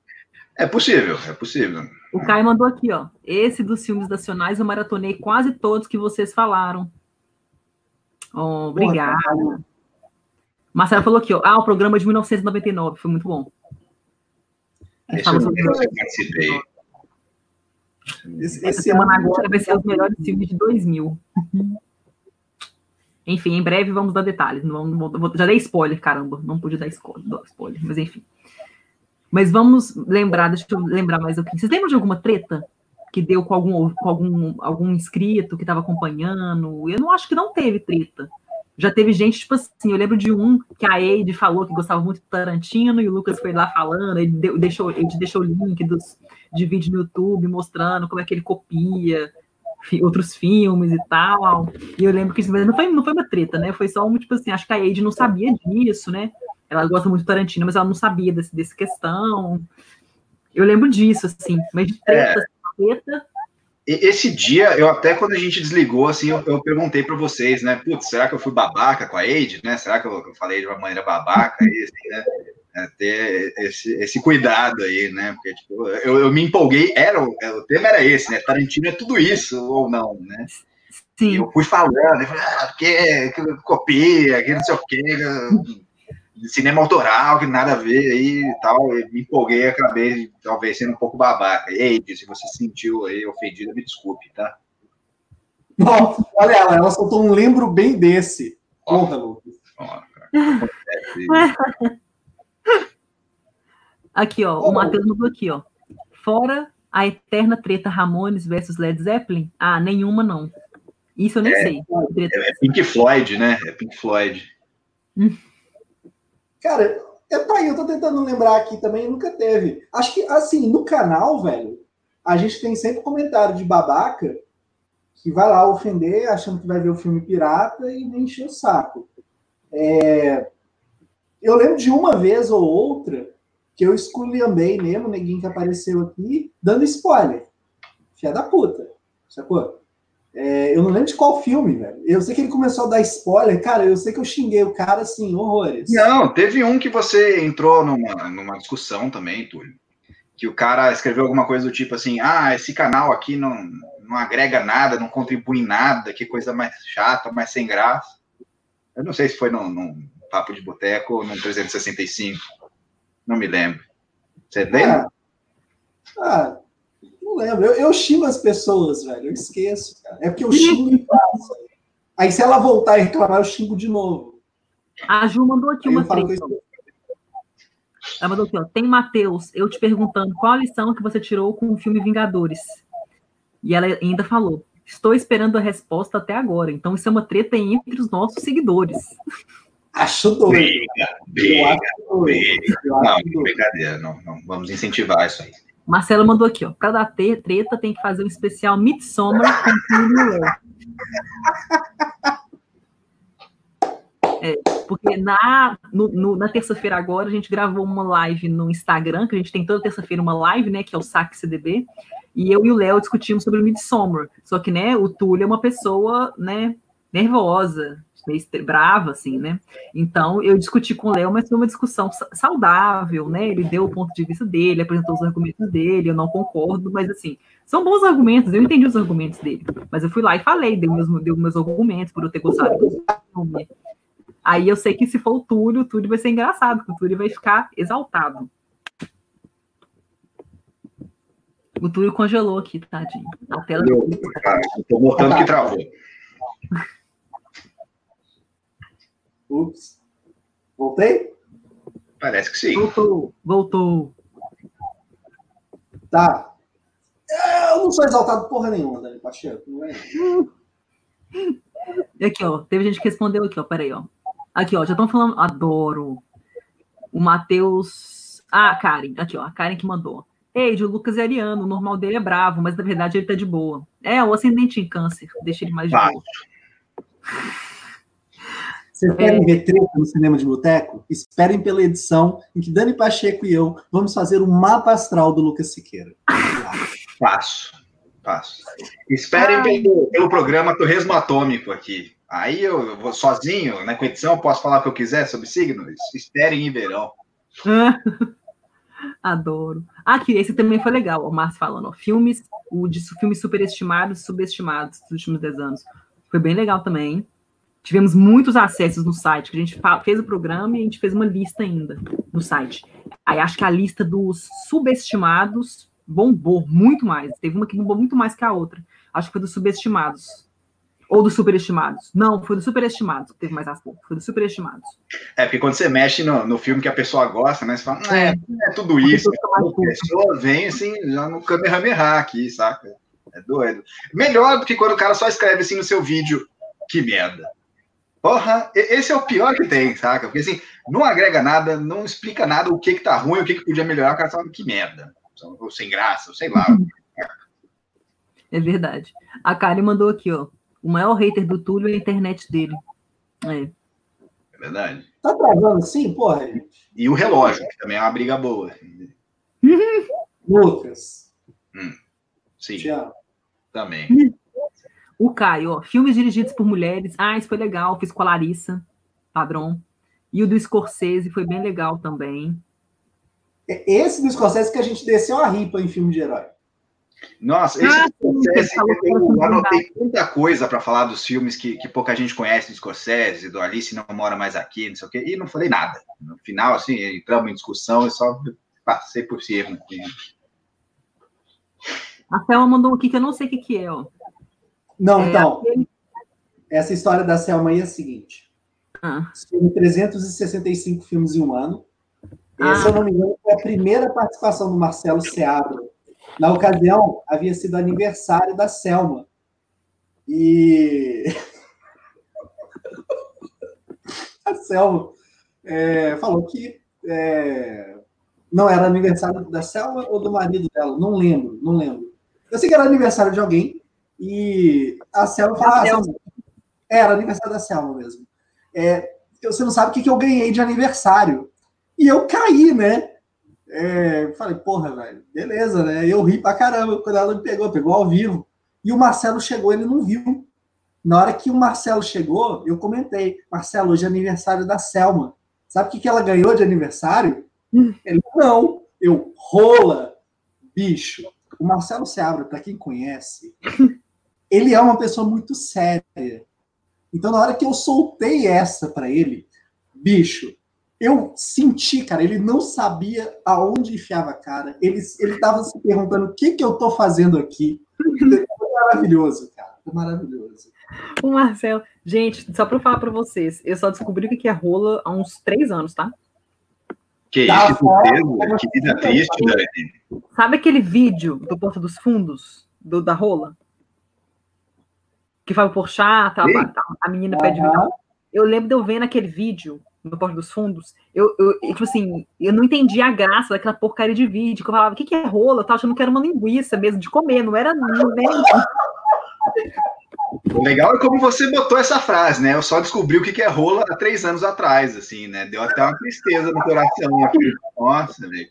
É possível, é possível. O Caio mandou aqui, ó. Esse dos filmes nacionais eu maratonei quase todos que vocês falaram. Oh, obrigada. Marcelo falou aqui, ó. Ah, o programa de 1999 foi muito bom. Esse eu sobre... participei. Esse, Essa semana agora vai ser os melhores filmes de 2000. Enfim, em breve vamos dar detalhes. Não, não, já dei spoiler, caramba. Não pude dar spoiler, mas enfim. Mas vamos lembrar, deixa eu lembrar mais aqui. Vocês lembram de alguma treta que deu com algum, com algum, algum inscrito que estava acompanhando? Eu não acho que não teve treta. Já teve gente, tipo assim, eu lembro de um que a Eide falou que gostava muito do Tarantino e o Lucas foi lá falando, ele deu, deixou, ele deixou o link dos, de vídeo no YouTube mostrando como é que ele copia outros filmes e tal. E eu lembro que isso não foi, não foi uma treta, né? Foi só um, tipo assim, acho que a Eide não sabia disso, né? Ela gosta muito do Tarantino, mas ela não sabia desse, desse questão. Eu lembro disso, assim, mas de treta, é. Treta. Esse dia, eu até quando a gente desligou, assim, eu, eu perguntei para vocês, né? Putz, será que eu fui babaca com a Eide, né? Será que eu, eu falei de uma maneira babaca? Aí, assim, né? É, ter esse, esse cuidado aí, né? Porque, tipo, eu, eu me empolguei, era, o, o tema era esse, né? Tarantino é tudo isso, ou não, né? Sim. eu fui falando, eu falei, ah, porque que copia, que não sei o quê cinema autoral, que nada a ver aí e tal. Eu me empolguei e acabei, talvez, sendo um pouco babaca. Ei, se você se sentiu aí ofendido, me desculpe, tá? Não, olha ela, ela soltou um lembro bem desse. Porra, Lucas. aqui, ó, o Matheus mandou aqui, ó. Fora a eterna treta Ramones versus Led Zeppelin? Ah, nenhuma não. Isso eu nem é, sei. É, é Pink Floyd, né? É Pink Floyd. Cara, eu, tá aí, eu tô tentando lembrar aqui também, nunca teve. Acho que, assim, no canal, velho, a gente tem sempre comentário de babaca que vai lá ofender, achando que vai ver o filme pirata e nem encher o saco. É... Eu lembro de uma vez ou outra que eu esculhambei mesmo, o neguinho que apareceu aqui, dando spoiler. Filha da puta, sacou? É, eu não lembro de qual filme, velho. Eu sei que ele começou a dar spoiler. Cara, eu sei que eu xinguei o cara, assim, horrores. Não, teve um que você entrou numa, numa discussão também, Túlio. Que o cara escreveu alguma coisa do tipo assim: ah, esse canal aqui não, não agrega nada, não contribui em nada, que coisa mais chata, mais sem graça. Eu não sei se foi num, num Papo de Boteco ou num 365. Não me lembro. Você lembra? Ah, ah não lembro. Eu, eu xingo as pessoas, velho. Eu esqueço, cara. É porque eu xingo e passo. Aí se ela voltar e reclamar, eu xingo de novo. A Ju mandou aqui uma treta. Ela mandou aqui, ó. Tem Matheus, eu te perguntando qual a lição que você tirou com o filme Vingadores. E ela ainda falou: Estou esperando a resposta até agora. Então, isso é uma treta entre os nossos seguidores. Acho doido. Briga, briga, briga. Não, brincadeira. Não, não, vamos incentivar isso aí. Marcelo mandou aqui, ó. Para dar treta, tem que fazer um especial Midsommar com filme é, porque na, na terça-feira agora a gente gravou uma live no Instagram, que a gente tem toda terça-feira uma live, né, que é o Saque CDB, e eu e o Léo discutimos sobre o Midsommar. Só que, né, o Túlio é uma pessoa, né, nervosa, meio brava, assim, né? Então, eu discuti com o Léo, mas foi uma discussão saudável, né? Ele deu o ponto de vista dele, apresentou os argumentos dele, eu não concordo, mas, assim, são bons argumentos, eu entendi os argumentos dele. Mas eu fui lá e falei, dei meus, dei meus argumentos por eu ter gostado do filme. Aí eu sei que se for o Túlio, o Túlio vai ser engraçado, porque o Túlio vai ficar exaltado. O Túlio congelou aqui, tadinho. A tela. Eu, cara, tô mostrando que travou. Ups. Voltei? Parece que sim. Voltou, voltou. Tá. Eu não sou exaltado porra nenhuma, Dani Pacheco. Não é? E aqui, ó. Teve gente que respondeu aqui, ó. Peraí, ó. Aqui, ó. Já estão falando. Adoro. O Matheus. Ah, Karen. Aqui, ó. A Karen que mandou. Ei, o Lucas é ariano. O normal dele é bravo, mas na verdade ele tá de boa. É, o ascendente em câncer. Deixa ele mais de boa. Vocês querem é. ver treta no cinema de boteco? Esperem pela edição em que Dani Pacheco e eu vamos fazer um mapa astral do Lucas Siqueira. Faço. Passo. Esperem pelo, pelo, programa Torresmo Atômico aqui. Aí eu vou sozinho, né, com edição, posso falar o que eu quiser sobre signos. Esperem em verão. Adoro. Aqui, esse também foi legal, o Márcio falando. Ó, filmes, o de filmes superestimados e subestimados dos últimos 10 anos. Foi bem legal também. Tivemos muitos acessos no site, que a gente fez o programa e a gente fez uma lista ainda no site. Aí acho que a lista dos subestimados bombou muito mais. Teve uma que bombou muito mais que a outra. Acho que foi dos subestimados. Ou dos superestimados. Não, foi dos superestimados que teve mais acesso. Foi dos superestimados. É, porque quando você mexe no, no filme que a pessoa gosta, né? Você fala, é, é tudo isso. A pessoa vem assim, já no Kamehameha aqui, saca? É doido. Melhor do que quando o cara só escreve assim no seu vídeo, que merda. Porra, esse é o pior que tem, saca? Porque assim, não agrega nada, não explica nada o que que tá ruim, o que que podia melhorar, o cara fala que merda. Ou sem graça, ou sei lá. É verdade. A Kari mandou aqui, ó. O maior hater do Túlio é a internet dele. É. É verdade. Tá travando sim, porra? E o relógio, que também é uma briga boa. Lucas. Hum, sim. Tchau. Também. O Caio, ó, filmes dirigidos por mulheres. Ah, isso foi legal. Fiz com a Larissa, padrão. E o do Scorsese foi bem legal também. É esse do Scorsese que a gente desceu a ripa em filme de herói. Nossa, esse ah, Scorsese, eu anotei muita coisa para falar dos filmes que, que pouca gente conhece do Scorsese, do Alice Não Mora Mais Aqui, não sei o quê, e não falei nada. No final, assim, entramos em discussão e só passei por cima. A Thelma mandou aqui que eu não sei o que, que é, ó. Não, é, então. Essa história da Selma aí é a seguinte. Ah. Tem 365 filmes em um ano. Ah. Se eu não me engano, foi a primeira participação do Marcelo Seabra. Na ocasião, havia sido aniversário da Selma. E a Selma é, falou que é, não era aniversário da Selma ou do marido dela, não lembro, não lembro. Eu sei que era aniversário de alguém, e a Selma fala. Ah, é, era aniversário da Selma mesmo. É, você não sabe o que, que eu ganhei de aniversário. E eu caí, né? É, falei, porra, velho, beleza, né? Eu ri pra caramba quando ela me pegou, pegou ao vivo. E o Marcelo chegou, ele não viu. Na hora que o Marcelo chegou, eu comentei: Marcelo, hoje é aniversário da Selma. Sabe o que, que ela ganhou de aniversário? Hum. Ele, não. Eu, rola, bicho. O Marcelo Seabra, para quem conhece, ele é uma pessoa muito séria. Então, na hora que eu soltei essa para ele, bicho, eu senti, cara, ele não sabia aonde enfiava a cara. Ele, ele tava se perguntando o que que eu tô fazendo aqui. Foi maravilhoso, cara. Foi maravilhoso. O Marcelo, gente, só para falar para vocês, eu só descobri o que é rola há uns três anos, tá? Que tá isso, que vida triste, Dani. Sabe aquele vídeo do Porto dos Fundos, do, da rola? Que foi por chá, tá, a menina uhum. pede mel. Eu lembro de eu vendo aquele vídeo no Porto dos Fundos, eu, eu, tipo assim, eu não entendi a graça daquela porcaria de vídeo, que eu falava, o que, que é rola? Eu tava achando que era uma linguiça mesmo, de comer, não era nem... O legal é como você botou essa frase, né? Eu só descobri o que é rola há três anos atrás, assim, né? Deu até uma tristeza no coração aqui. Nossa, velho.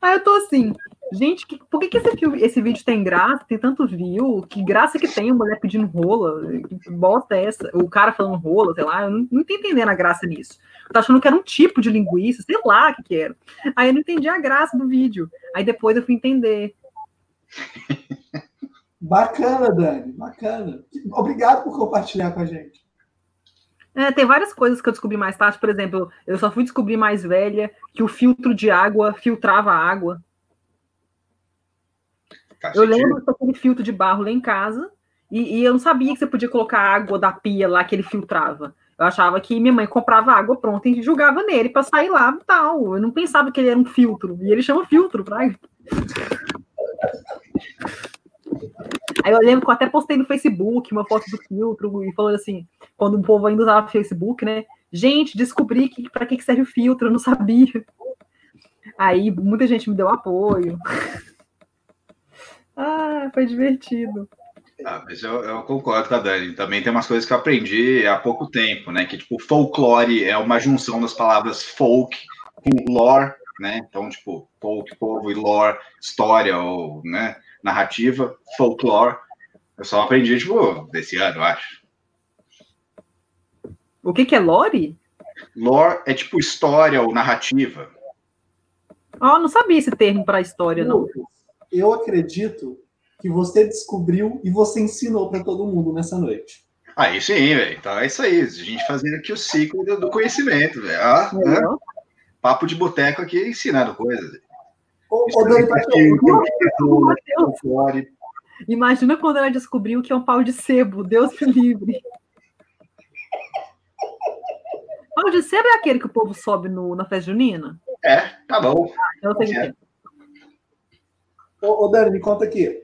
Ah, eu tô assim, Gente, que, por que, que esse, filme, esse vídeo tem graça, tem tanto view? Que graça que tem a mulher pedindo rola? Que bosta é essa? O cara falando rola, sei lá, eu não, não tô entendendo a graça nisso. Eu tô achando que era um tipo de linguiça, sei lá o que, que era. Aí eu não entendi a graça do vídeo. Aí depois eu fui entender. Bacana, Dani, bacana. Obrigado por compartilhar com a gente. É, tem várias coisas que eu descobri mais tarde. Por exemplo, eu só fui descobrir mais velha que o filtro de água filtrava a água. Faz eu lembro daquele filtro de barro lá em casa, e, e, eu não sabia que você podia colocar água da pia lá que ele filtrava. Eu achava que minha mãe comprava água pronta e jogava nele para sair lá e tal. Eu não pensava que ele era um filtro. E ele chama filtro, pra... Aí eu lembro que eu até postei no Facebook uma foto do filtro e falou assim, quando o povo ainda usava Facebook, né? Gente, descobri que para que serve o filtro, eu não sabia. Aí muita gente me deu apoio. Ah, foi divertido. Ah, mas eu, eu, concordo com a Dani. Também tem umas coisas que eu aprendi há pouco tempo, né? Que tipo, folclore é uma junção das palavras folk com lore, né? Então, tipo, folk, povo e lore, história ou, né, narrativa, folklore. Eu só aprendi, tipo, desse ano, eu acho. O que, que é lore? Lore é tipo história ou narrativa. Ah, oh, não sabia esse termo para história, não. Eu acredito que você descobriu e você ensinou para todo mundo nessa noite. Aí sim, velho. Então é isso aí. A gente fazendo aqui o ciclo do, conhecimento, velho. Ah, né? Papo de boteco aqui ensinando coisas. Ô, ô, Dani, Imagina quando ela descobriu que é um pau de sebo. Deus me livre. pau de sebo é aquele que o povo sobe no, na festa junina? É, tá bom. Ah, então eu tenho é. Ô, ô, Dani, me conta aqui.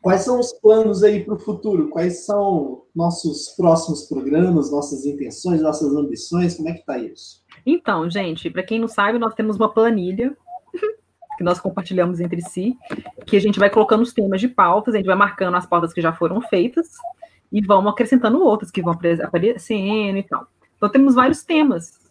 Quais são os planos aí para o futuro? Quais são nossos próximos programas, nossas intenções, nossas ambições? Como é que está isso? Então, gente, para quem não sabe, nós temos uma planilha que nós compartilhamos entre si, que a gente vai colocando os temas de pautas, a gente vai marcando as pautas que já foram feitas e vamos acrescentando outras que vão aparecendo e tal. Então temos vários temas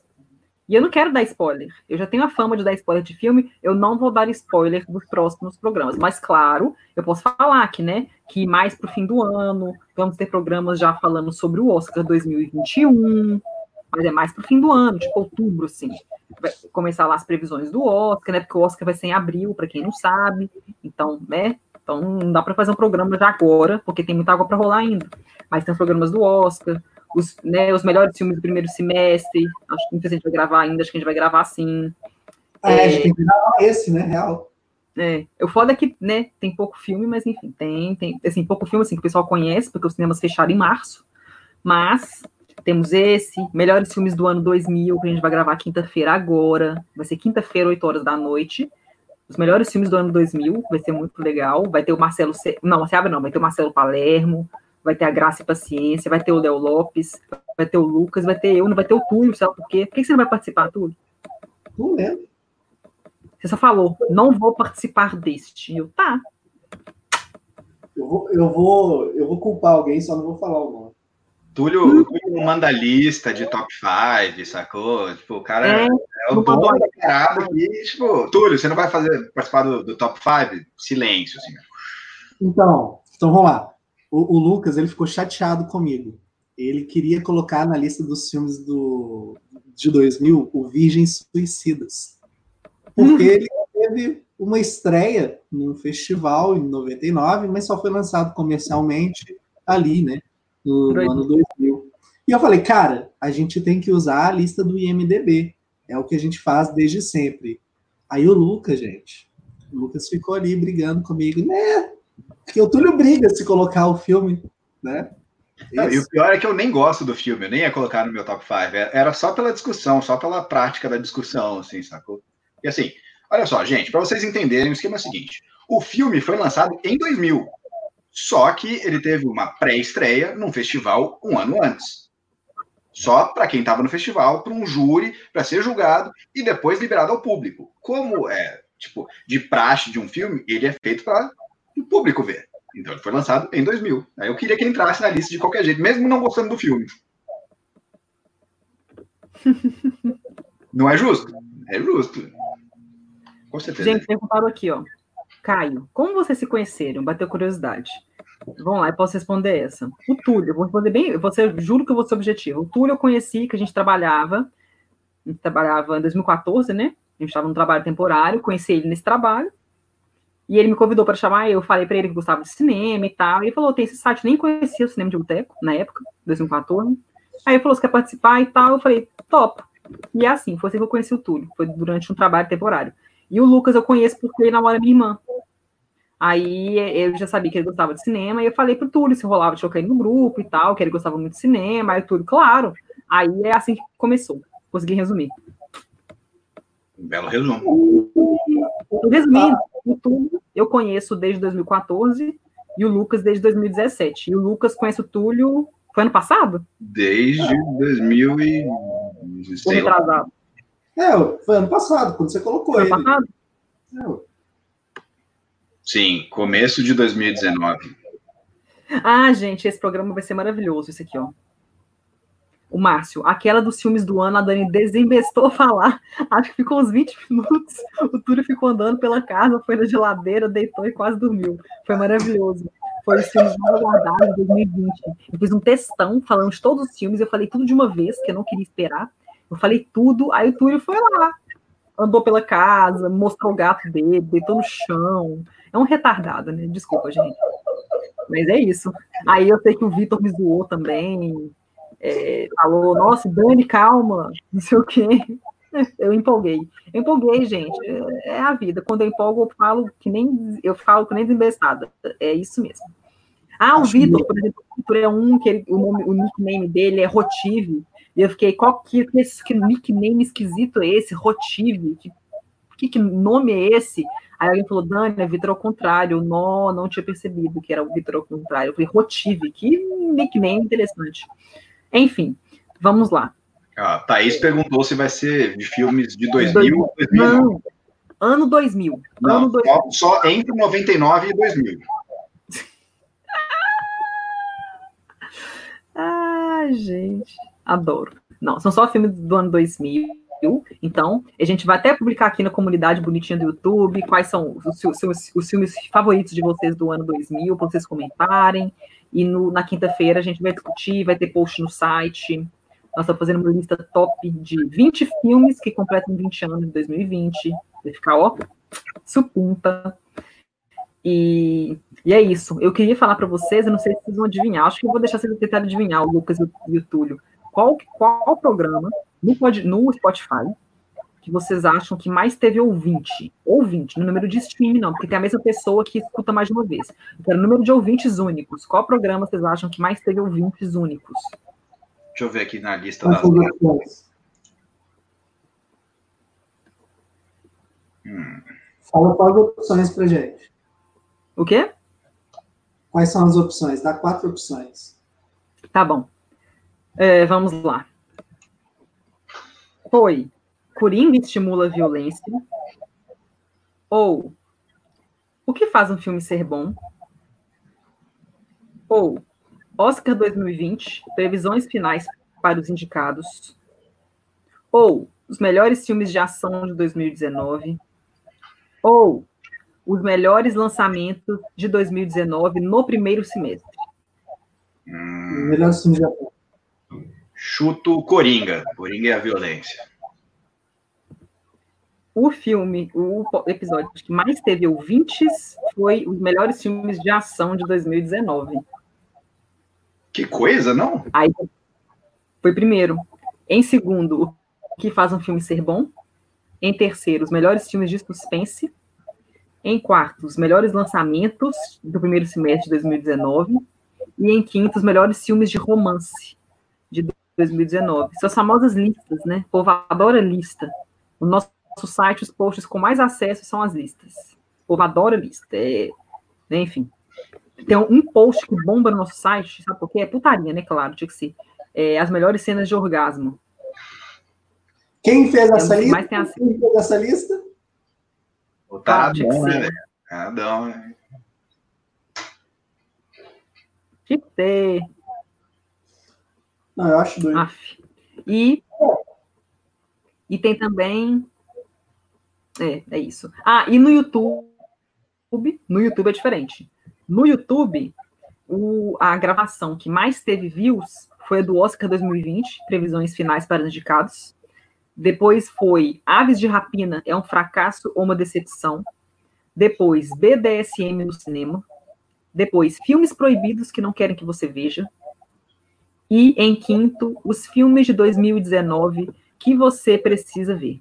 e eu não quero dar spoiler. Eu já tenho a fama de dar spoiler de filme, eu não vou dar spoiler dos próximos programas. Mas, claro, eu posso falar aqui, né? Que mais pro fim do ano, vamos ter programas já falando sobre o Oscar 2021. Mas é mais pro fim do ano, tipo outubro, assim. Vai começar lá as previsões do Oscar, né? Porque o Oscar vai ser em abril, para quem não sabe. Então, né? Então não dá para fazer um programa já agora, porque tem muita água para rolar ainda. Mas tem os programas do Oscar, os, né, os melhores filmes do primeiro semestre. Acho que não sei se a gente vai gravar ainda, acho que a gente vai gravar sim. É, é, a gente tem que gravar esse, né? Real. É, o foda é que, né, tem pouco filme, mas enfim, tem, tem, assim, pouco filme, assim, que o pessoal conhece, porque os cinemas fecharam em março, mas temos esse, melhores filmes do ano 2000, que a gente vai gravar quinta-feira agora, vai ser quinta-feira, 8 horas da noite, os melhores filmes do ano 2000, vai ser muito legal, vai ter o Marcelo, Ce... não, Seabra não, vai ter o Marcelo Palermo, vai ter a Graça e Paciência, vai ter o Léo Lopes, vai ter o Lucas, vai ter eu, não vai ter o Túlio, sabe por quê? Por que você não vai participar, Túlio? Não lembro. Você só falou, não vou participar deste. Eu, tá. Eu vou, eu vou, eu vou culpar alguém, só não vou falar o nome. Túlio, hum. Túlio manda lista de top 5, sacou? Tipo, o cara é, é o dono da parada e, tipo, Túlio, você não vai fazer participar do, do top 5? Silêncio, assim. Então, então vamos lá o, o, Lucas ele ficou chateado comigo. Ele queria colocar na lista dos filmes do, de 2000 o Virgens Suicidas. Porque uhum. ele teve uma estreia num festival em 99, mas só foi lançado comercialmente ali, né? No, no ano 2000. E eu falei, cara, a gente tem que usar a lista do IMDB. É o que a gente faz desde sempre. Aí o Lucas, gente, o Lucas ficou ali brigando comigo, né? Porque o Túlio briga se colocar o filme, né? Não, e o pior é que eu nem gosto do filme, eu nem ia colocar no meu top 5. É, era só pela discussão, só pela prática da discussão, assim, sacou? E assim, olha só, gente, para vocês entenderem, o esquema é o seguinte: o filme foi lançado em 2000, só que ele teve uma pré-estreia num festival um ano antes. Só para quem estava no festival, para um júri, para ser julgado e depois liberado ao público. Como é, tipo, de praxe de um filme, ele é feito para o público ver. Então ele foi lançado em 2000. Eu queria que entrasse na lista de qualquer jeito, mesmo não gostando do filme. Não é justo? É justo. Com certeza. Gente, perguntaram aqui, ó. Caio, como vocês se conheceram? Bateu curiosidade. Vamos lá, eu posso responder essa. O Túlio, eu vou responder bem, você juro que eu vou ser objetivo. O Túlio eu conheci, que a gente trabalhava, a gente trabalhava em 2014, né? A gente estava no trabalho temporário, conheci ele nesse trabalho. E ele me convidou para chamar, eu falei para ele que gostava de cinema e tal. E ele falou: tem esse site, nem conhecia o cinema de boteco na época, 2014. Aí ele falou: você quer participar e tal? Eu falei: top. E é assim, foi assim que eu conheci o Túlio, foi durante um trabalho temporário. E o Lucas eu conheço porque ele namora minha irmã. Aí eu já sabia que ele gostava de cinema, e eu falei pro Túlio se rolava de colocar ele no grupo e tal, que ele gostava muito de cinema, aí o Túlio, claro. Aí é assim que começou. Consegui resumir. Um belo resumo. Resumindo, o Túlio eu conheço desde 2014 e o Lucas desde 2017. E o Lucas conhece o Túlio. Foi ano passado? Desde 2000 e. Foi retrasado. É, foi ano passado, quando você colocou foi ele. Ano passado? É. Sim, começo de 2019. Ah, gente, esse programa vai ser maravilhoso, esse aqui, ó. O Márcio, aquela dos filmes do ano, a Dani desembestou falar. Acho que ficou uns 20 minutos. O Túlio ficou andando pela casa, foi na geladeira, deitou e quase dormiu. Foi maravilhoso. Foi os filmes mais aguardados de 2020. Eu fiz um textão falando de todos os filmes. Eu falei tudo de uma vez, que eu não queria esperar. Eu falei tudo. Aí o Túlio foi lá. Andou pela casa, mostrou o gato dele, deitou no chão. É um retardado, né? Desculpa, gente. Mas é isso. Aí eu sei que o Vitor me zoou também. É, falou, nossa, Dani, calma, não sei o quê. Eu empolguei. Eu empolguei, gente. É, é a vida. Quando eu empolgo, eu falo que nem eu falo que nem desembestada. É isso mesmo. Ah, o Vitor, por exemplo, o Vitor é um que ele, o, nome, o nickname dele é Rotive. E eu fiquei, qual que, que, que nickname esquisito é esse? Rotive? Que, que, que nome é esse? Aí alguém falou, Dani, é Vitor ao contrário. Não, não tinha percebido que era o Vitor ao contrário. Eu falei, Rotive, que nickname interessante. Enfim, vamos lá. A Thaís perguntou se vai ser de filmes de 2000 ou 2000. Não, ano 2000. Não, ano 2000. Só, só entre 99 e 2000. ah, gente, adoro. Não, são só filmes do ano 2000. Então, a gente vai até publicar aqui na comunidade bonitinha do YouTube quais são os, os, os filmes favoritos de vocês do ano 2000, para vocês comentarem. E no, na quinta-feira a gente vai discutir, vai ter post no site. Nós estamos fazendo uma lista top de 20 filmes que completam 20 anos em 2020. Vai ficar, ó, supimpa. E, e é isso. Eu queria falar para vocês, eu não sei se vocês vão adivinhar, acho que eu vou deixar vocês tentarem adivinhar, o Lucas e o Túlio. Qual, qual programa no, no Spotify que vocês acham que mais teve ouvinte? Ouvinte, no número de streaming, não, porque tem a mesma pessoa que escuta mais de uma vez. Quero número de ouvintes únicos. Qual programa vocês acham que mais teve ouvintes únicos? Deixa eu ver aqui na lista das. Hum. Fala quais opções pra gente. O quê? Quais são as opções? Dá quatro opções. Tá bom. É, vamos lá. Foi Coringa estimula a violência? Ou o que faz um filme ser bom? Ou Oscar 2020, previsões finais para os indicados? Ou os melhores filmes de ação de 2019? Ou os melhores lançamentos de 2019 no primeiro semestre? Hum, chuto Coringa. Coringa é a violência o filme, o episódio que mais teve ouvintes foi os melhores filmes de ação de 2019. Que coisa, não? Aí foi primeiro. Em segundo, o que faz um filme ser bom. Em terceiro, os melhores filmes de suspense. Em quarto, os melhores lançamentos do primeiro semestre de 2019. E em quinto, os melhores filmes de romance de 2019. São as famosas listas, né? O povo adora lista. O nosso nosso site, os posts com mais acesso são as listas. O povo adora lista. É, enfim. Tem um post que bomba no nosso site, sabe por quê? É putaria, né? Claro, tinha que ser. É, as melhores cenas de orgasmo. Quem fez essa lista? Mais tem Quem fez essa lista? O Taradão, né, velho? Taradão, né? Tinha que ter. Não, eu acho doido. E, e tem também é, é isso. Ah, e no YouTube, no YouTube é diferente. No YouTube, o, a gravação que mais teve views foi a do Oscar 2020, previsões finais para os indicados. Depois foi Aves de Rapina, é um fracasso ou uma decepção. Depois, BDSM no cinema. Depois, filmes proibidos que não querem que você veja. E, em quinto, os filmes de 2019 que você precisa ver.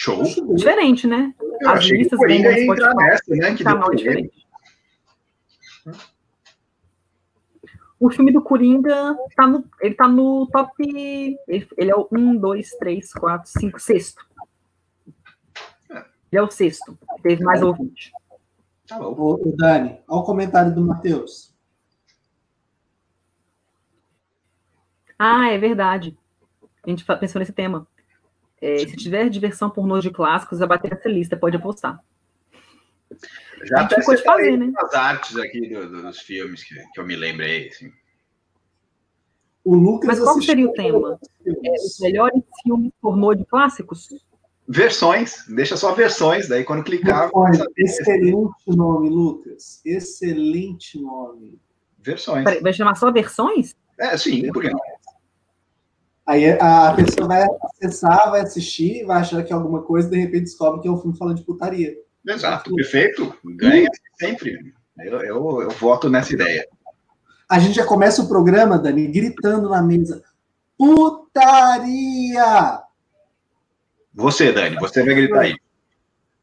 Show. Diferente, né? Eu As listas vêm no Spotify. Nessa, né? que canal diferente. O filme do Coringa tá no, ele tá no top. Ele, ele é o 1, 2, 3, 4, 5, sexto. Ele é o sexto. Teve mais ouvinte. Tá bom. Ô, Dani, olha o comentário do Matheus. Ah, é verdade. A gente pensou nesse tema. É, se tiver diversão pornô de clássicos, vai bater essa lista, pode apostar. Já até de fazer, né? as artes aqui do, dos filmes que, que eu me lembrei, assim. O Lucas Mas qual seria o tema? É, os melhores filmes pornô de clássicos? Versões, deixa só versões, daí quando clicar. Olha, saber. Excelente nome, Lucas. Excelente nome. Versões. Peraí, Vai chamar só versões? É, sim, por que não? Aí a pessoa vai acessar, vai assistir, vai achar que é alguma coisa, e de repente descobre que é um filme falando de putaria. Exato, perfeito. Ganha sempre. Eu, eu, eu voto nessa ideia. A gente já começa o programa, Dani, gritando na mesa: putaria! Você, Dani, você vai gritar aí.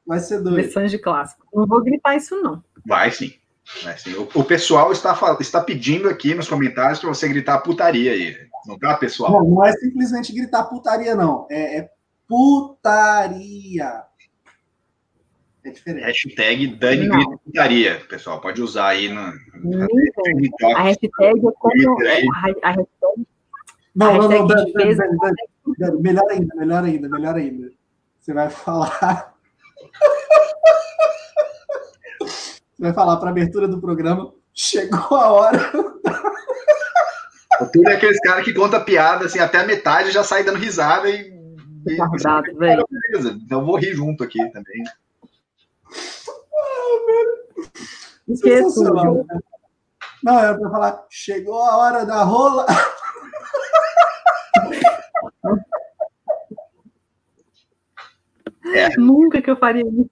Vai ser doido. Versões de clássico. Não vou gritar isso, não. Vai sim. Vai sim. O, o pessoal está, está pedindo aqui nos comentários para você gritar putaria aí. Não tá, pessoal? Não, não é simplesmente gritar putaria, não. É, é putaria. É diferente. Hashtag Dani Não. grita putaria, pessoal. Pode usar aí no. A hashtag é como. é, A, a hashtag Não, não, não, Dani, Dani, Dani, Dani, melhor ainda, melhor ainda, melhor ainda. Você vai falar. Você vai falar para abertura do programa. Chegou a hora. O Túlio é aqueles caras que conta piada assim, até a metade já sai dando risada e. e- Retardado, velho. Beleza, então eu vou rir junto aqui também. Esqueço. Né? Não, era para falar. Chegou a hora da rola. Nunca que eu faria isso.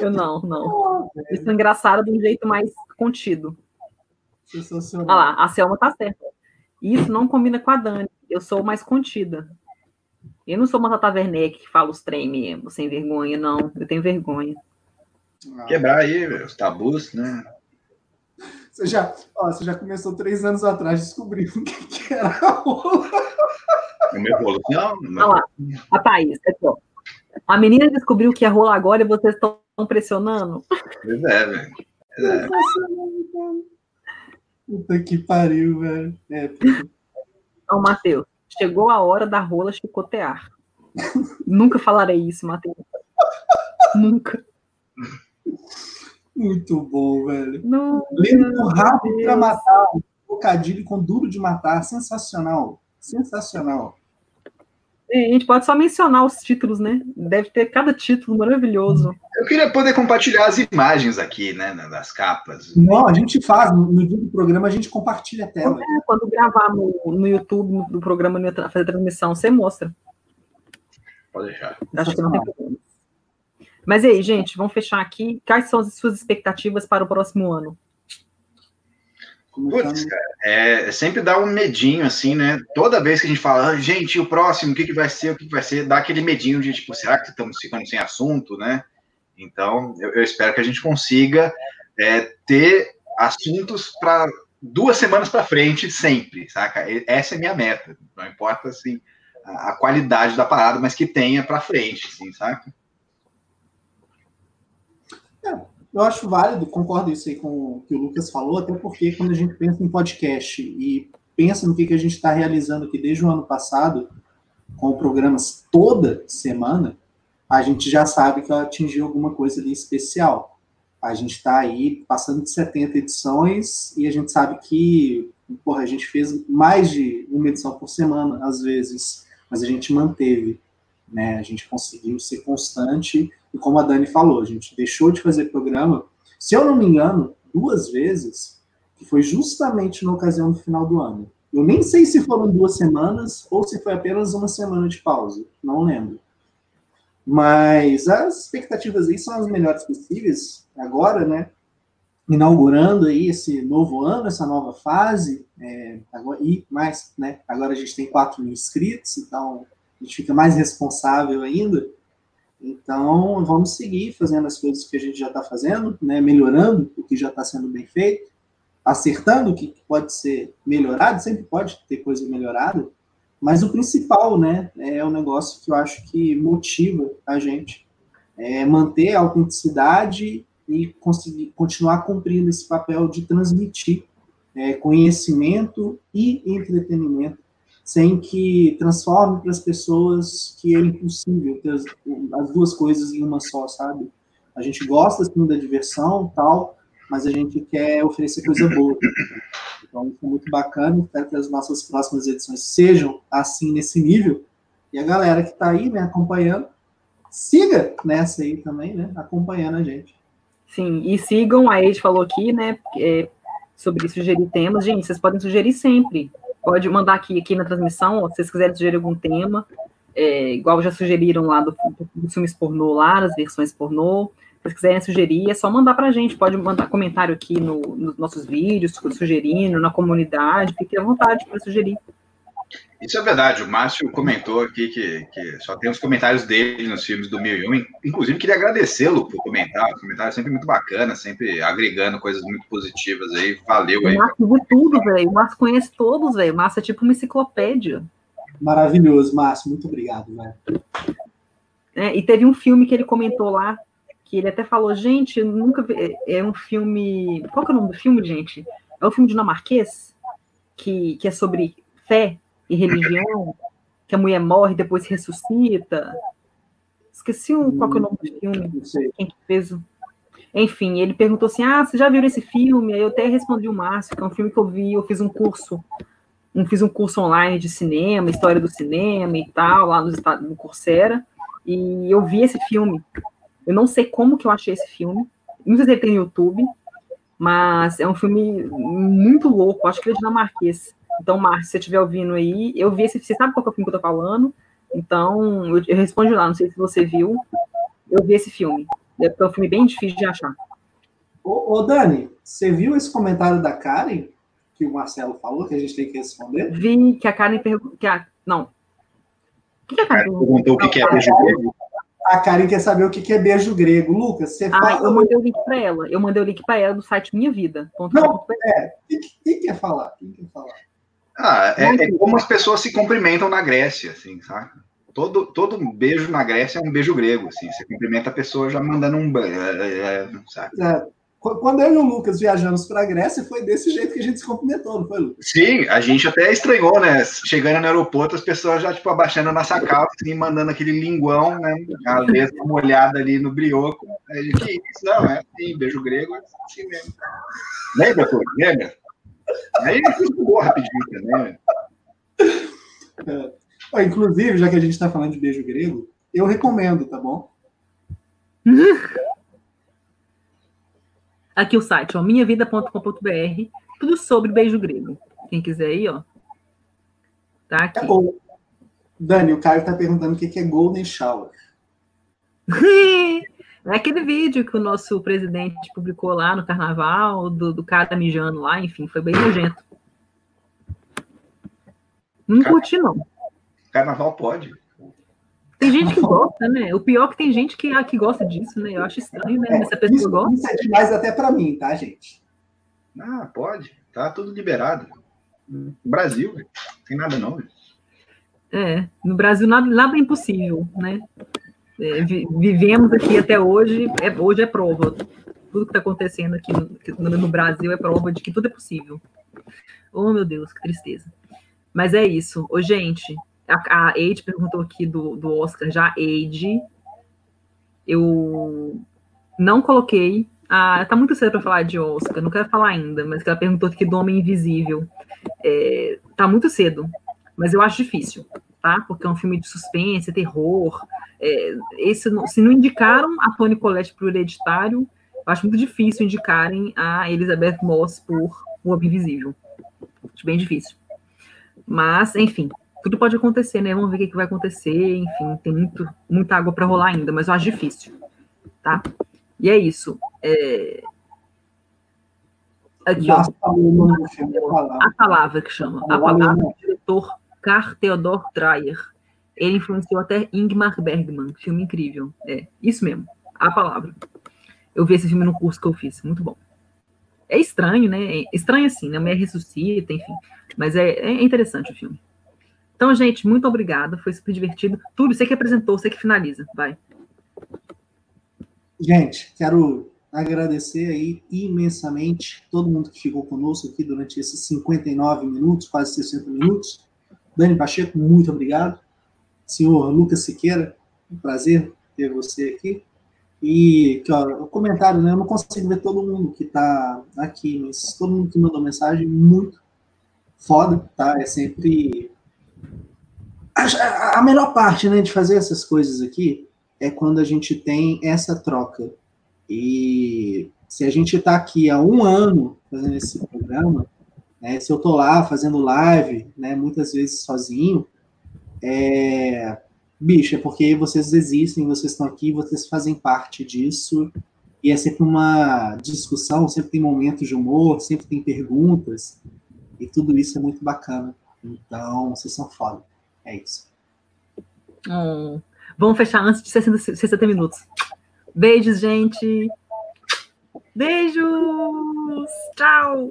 Eu não, não. Isso é engraçado de um jeito mais contido. Sensacional. Olha lá, a Selma tá certa. Isso não combina com a Dani. Eu sou mais contida. Eu não sou uma Tata Werneck que fala os trem mesmo, sem vergonha, não. Eu tenho vergonha. Ah, Quebrar aí os tabus, né? Você já, ó, você já começou três anos atrás descobrindo o que, que era a rola. Uma evolução. Olha lá, a Thaís, ó. A menina descobriu que é rola agora e vocês estão pressionando. Pois é, velho. Pois é. Puta que pariu, velho. É, puta. Ó, Matheus, chegou a hora da rola chicotear. Nunca falarei isso, Matheus. Nunca. muito bom, velho. Não. Lento rápido pra matar. Trocadilho com duro de matar. Sensacional. Sensacional. A gente pode só mencionar os títulos, né? Deve ter cada título maravilhoso. Eu queria poder compartilhar as imagens aqui, né? Das capas. Não, a gente faz. No, dia do programa a gente compartilha a tela. É, Quando gravar no, no YouTube no- do programa, no- fazer transmissão, você mostra. Pode deixar. Acho que não tem problema. Mas e aí, gente, vamos fechar aqui. Quais são as suas expectativas para o próximo ano? Putz, cara, é, sempre dá um medinho, assim, né? Toda vez que a gente fala, ah, gente, o próximo, o que, que vai ser, o que, que vai ser, dá aquele medinho de, tipo, será que estamos ficando sem assunto, né? Então, eu, eu espero que a gente consiga é, ter assuntos para duas semanas para frente, sempre, saca? Essa é minha meta. Não importa, assim, a, a qualidade da parada, mas que tenha para frente, assim, saca? Eu acho válido, concordo isso aí com o que o Lucas falou, até porque quando a gente pensa em podcast e pensa no que, que a gente está realizando aqui desde o ano passado, com programas toda semana, a gente já sabe que atingiu alguma coisa ali especial. A gente está aí passando de 70 edições e a gente sabe que porra, a gente fez mais de uma edição por semana, às vezes, mas a gente manteve. Né? A gente conseguiu ser constante e como a Dani falou, a gente deixou de fazer programa, se eu não me engano, duas vezes, que foi justamente na ocasião do final do ano. Eu nem sei se foram duas semanas ou se foi apenas uma semana de pausa, não lembro. Mas as expectativas aí são as melhores possíveis agora, né? Inaugurando aí esse novo ano, essa nova fase, é, agora, e mais, né? Agora a gente tem 4 mil inscritos, então a gente fica mais responsável ainda. Então, vamos seguir fazendo as coisas que a gente já está fazendo, né? melhorando o que já está sendo bem feito, acertando o que pode ser melhorado, sempre pode ter coisa melhorada, mas o principal né, é o negócio que eu acho que motiva a gente, é manter a autenticidade e conseguir continuar cumprindo esse papel de transmitir é, conhecimento e entretenimento sem que transforme para as pessoas que é impossível ter as, as, duas coisas em uma só, sabe? A gente gosta assim da diversão tal, mas a gente quer oferecer coisa boa. Então, foi muito bacana. Espero que as nossas próximas edições sejam assim, nesse nível. E a galera que está aí, né, acompanhando, siga nessa aí também, né, acompanhando a gente. Sim, e sigam, a Ed falou aqui, né, é, sobre sugerir temas. Gente, vocês podem sugerir sempre. Pode mandar aqui, aqui na transmissão, ó, se vocês quiserem sugerir algum tema, é, igual já sugeriram lá do, do filmes pornô lá, das versões pornô. Se vocês quiserem sugerir, é só mandar para a gente. Pode mandar comentário aqui no, nos nossos vídeos, sugerindo, na comunidade. Fique à vontade para sugerir. Isso é verdade. O Márcio comentou aqui que, que só tem os comentários dele nos filmes do 1001. Inclusive, queria agradecê-lo por comentar. O comentário é sempre muito bacana, sempre agregando coisas muito positivas aí. Valeu aí. O Márcio viu tudo, velho. O Márcio conhece todos, velho. O Márcio é tipo uma enciclopédia. Maravilhoso, Márcio. Muito obrigado, velho. É, e teve um filme que ele comentou lá, que ele até falou, gente, eu nunca vi. É, é um filme. Qual que é o nome do filme, gente? É um filme dinamarquês, que, que é sobre fé e religião, que a mulher morre e depois ressuscita. Esqueci o, qual que é o nome do filme. Quem que fez. Enfim, ele perguntou assim: Ah, você já viu esse filme? Aí eu até respondi o Márcio, que é um filme que eu vi, eu fiz um curso, um, fiz um curso online de cinema, história do cinema e tal, lá nos Estados, no Coursera, e eu vi esse filme. Eu não sei como que eu achei esse filme. Não sei se ele tem no YouTube, mas é um filme muito louco, acho que ele é dinamarquês. Então, Márcio, se você estiver ouvindo aí, eu vi esse. Você sabe qual é o filme que eu tô falando? Então, eu, eu respondo lá, não sei se você viu. Eu vi esse filme. É um filme bem difícil de achar. Ô, ô, Dani, você viu esse comentário da Karen que o Marcelo falou, que a gente tem que responder? Vi que a Karen perguntou. Que a... Não. O que, que a Karen perguntou? o que, que é beijo grego? A Karen quer saber o que, que é beijo grego. Lucas, você ah, fala. Eu mandei o link para ela. Eu mandei o link para ela do site Minha Vida. Não, é. Quem quer falar? Quem quer falar? Ah, é, é, como as pessoas se cumprimentam na Grécia, assim, sabe? Todo, todo beijo na Grécia é um beijo grego, assim. Você cumprimenta a pessoa já mandando um... É, sabe? É, quando eu e o Lucas viajamos para a Grécia, foi desse jeito que a gente se cumprimentou, não foi, Lucas? Sim, a gente até estranhou, né? Chegando no aeroporto, as pessoas já, tipo, abaixando a nossa calça, assim, mandando aquele linguão, né? Às vezes uma olhada ali no brioco. Aí, que isso? Não, é assim, beijo grego, é assim mesmo. Lembra, pô? Lembra? Aí estudou rapidinho também. Né? É. Inclusive, já que a gente está falando de beijo grego, eu recomendo, tá bom? Aqui o site, ó, minhavida.com.br, tudo sobre beijo grego. Quem quiser aí, ó. Tá aqui. É Dani, o Caio está perguntando o que é Golden Shower. É aquele vídeo que o nosso presidente publicou lá no carnaval, do, do cara mijando lá, enfim, foi bem nojento. Não Car... curti, não. Carnaval pode. Tem gente que gosta, né? O pior é que tem gente que, ah, que gosta disso, né? Eu acho estranho, né? É, Essa pessoa isso, gosta. Isso é demais até para mim, tá, gente? Ah, pode. Tá tudo liberado. No Brasil, não tem nada não. É, no Brasil nada, nada é impossível, né? É, vivemos aqui até hoje, é, hoje é prova. Tudo que está acontecendo aqui no, no, Brasil é prova de que tudo é possível. Oh, meu Deus, que tristeza. Mas é isso. Ô, gente, a, a Eide perguntou aqui do, do Oscar, já Eide. Eu não coloquei. Ah, tá muito cedo para falar de Oscar, não quero falar ainda, mas ela perguntou aqui do Homem Invisível. É, tá muito cedo, mas eu acho difícil tá? Porque é um filme de suspense, terror. É, esse, se não indicaram a Toni Collette para o Hereditário, eu acho muito difícil indicarem a Elizabeth Moss por O Homem Invisível. Acho bem difícil. Mas, enfim, tudo pode acontecer, né? Vamos ver o que, que vai acontecer. Enfim, tem muito, muita água para rolar ainda, mas eu acho difícil, tá? E é isso. É... Aqui, ó. A palavra que chama. A palavra do diretor Carl Theodor Dreyer. Ele influenciou até Ingmar Bergman, filme incrível. É, isso mesmo, a palavra. Eu vi esse filme no curso que eu fiz, muito bom. É estranho, né? É estranho assim, né? A mulher ressuscita, enfim. Mas é, é interessante o filme. Então, gente, muito obrigada. Foi super divertido. Túlio, você que apresentou, você que finaliza. Vai. Gente, quero agradecer aí imensamente todo mundo que ficou conosco aqui durante esses 59 minutos, quase 60 minutos. Dani Pacheco, muito obrigado. Senhor Lucas Siqueira, um prazer ter você aqui. E ó, o comentário, né? Eu não consigo ver todo mundo que está aqui, mas todo mundo que mandou mensagem, muito foda, tá? É sempre. A, a melhor parte, né, de fazer essas coisas aqui é quando a gente tem essa troca. E se a gente está aqui há um ano fazendo esse programa, né, se eu estou lá fazendo live, né, muitas vezes sozinho, é, bicho, é porque vocês existem, vocês estão aqui, vocês fazem parte disso, e é sempre uma discussão, sempre tem momentos de humor, sempre tem perguntas, e tudo isso é muito bacana. Então, vocês são foda. É isso. Hum. Vamos fechar antes de 60, 60 minutos. Beijos, gente. Beijos. Tchau.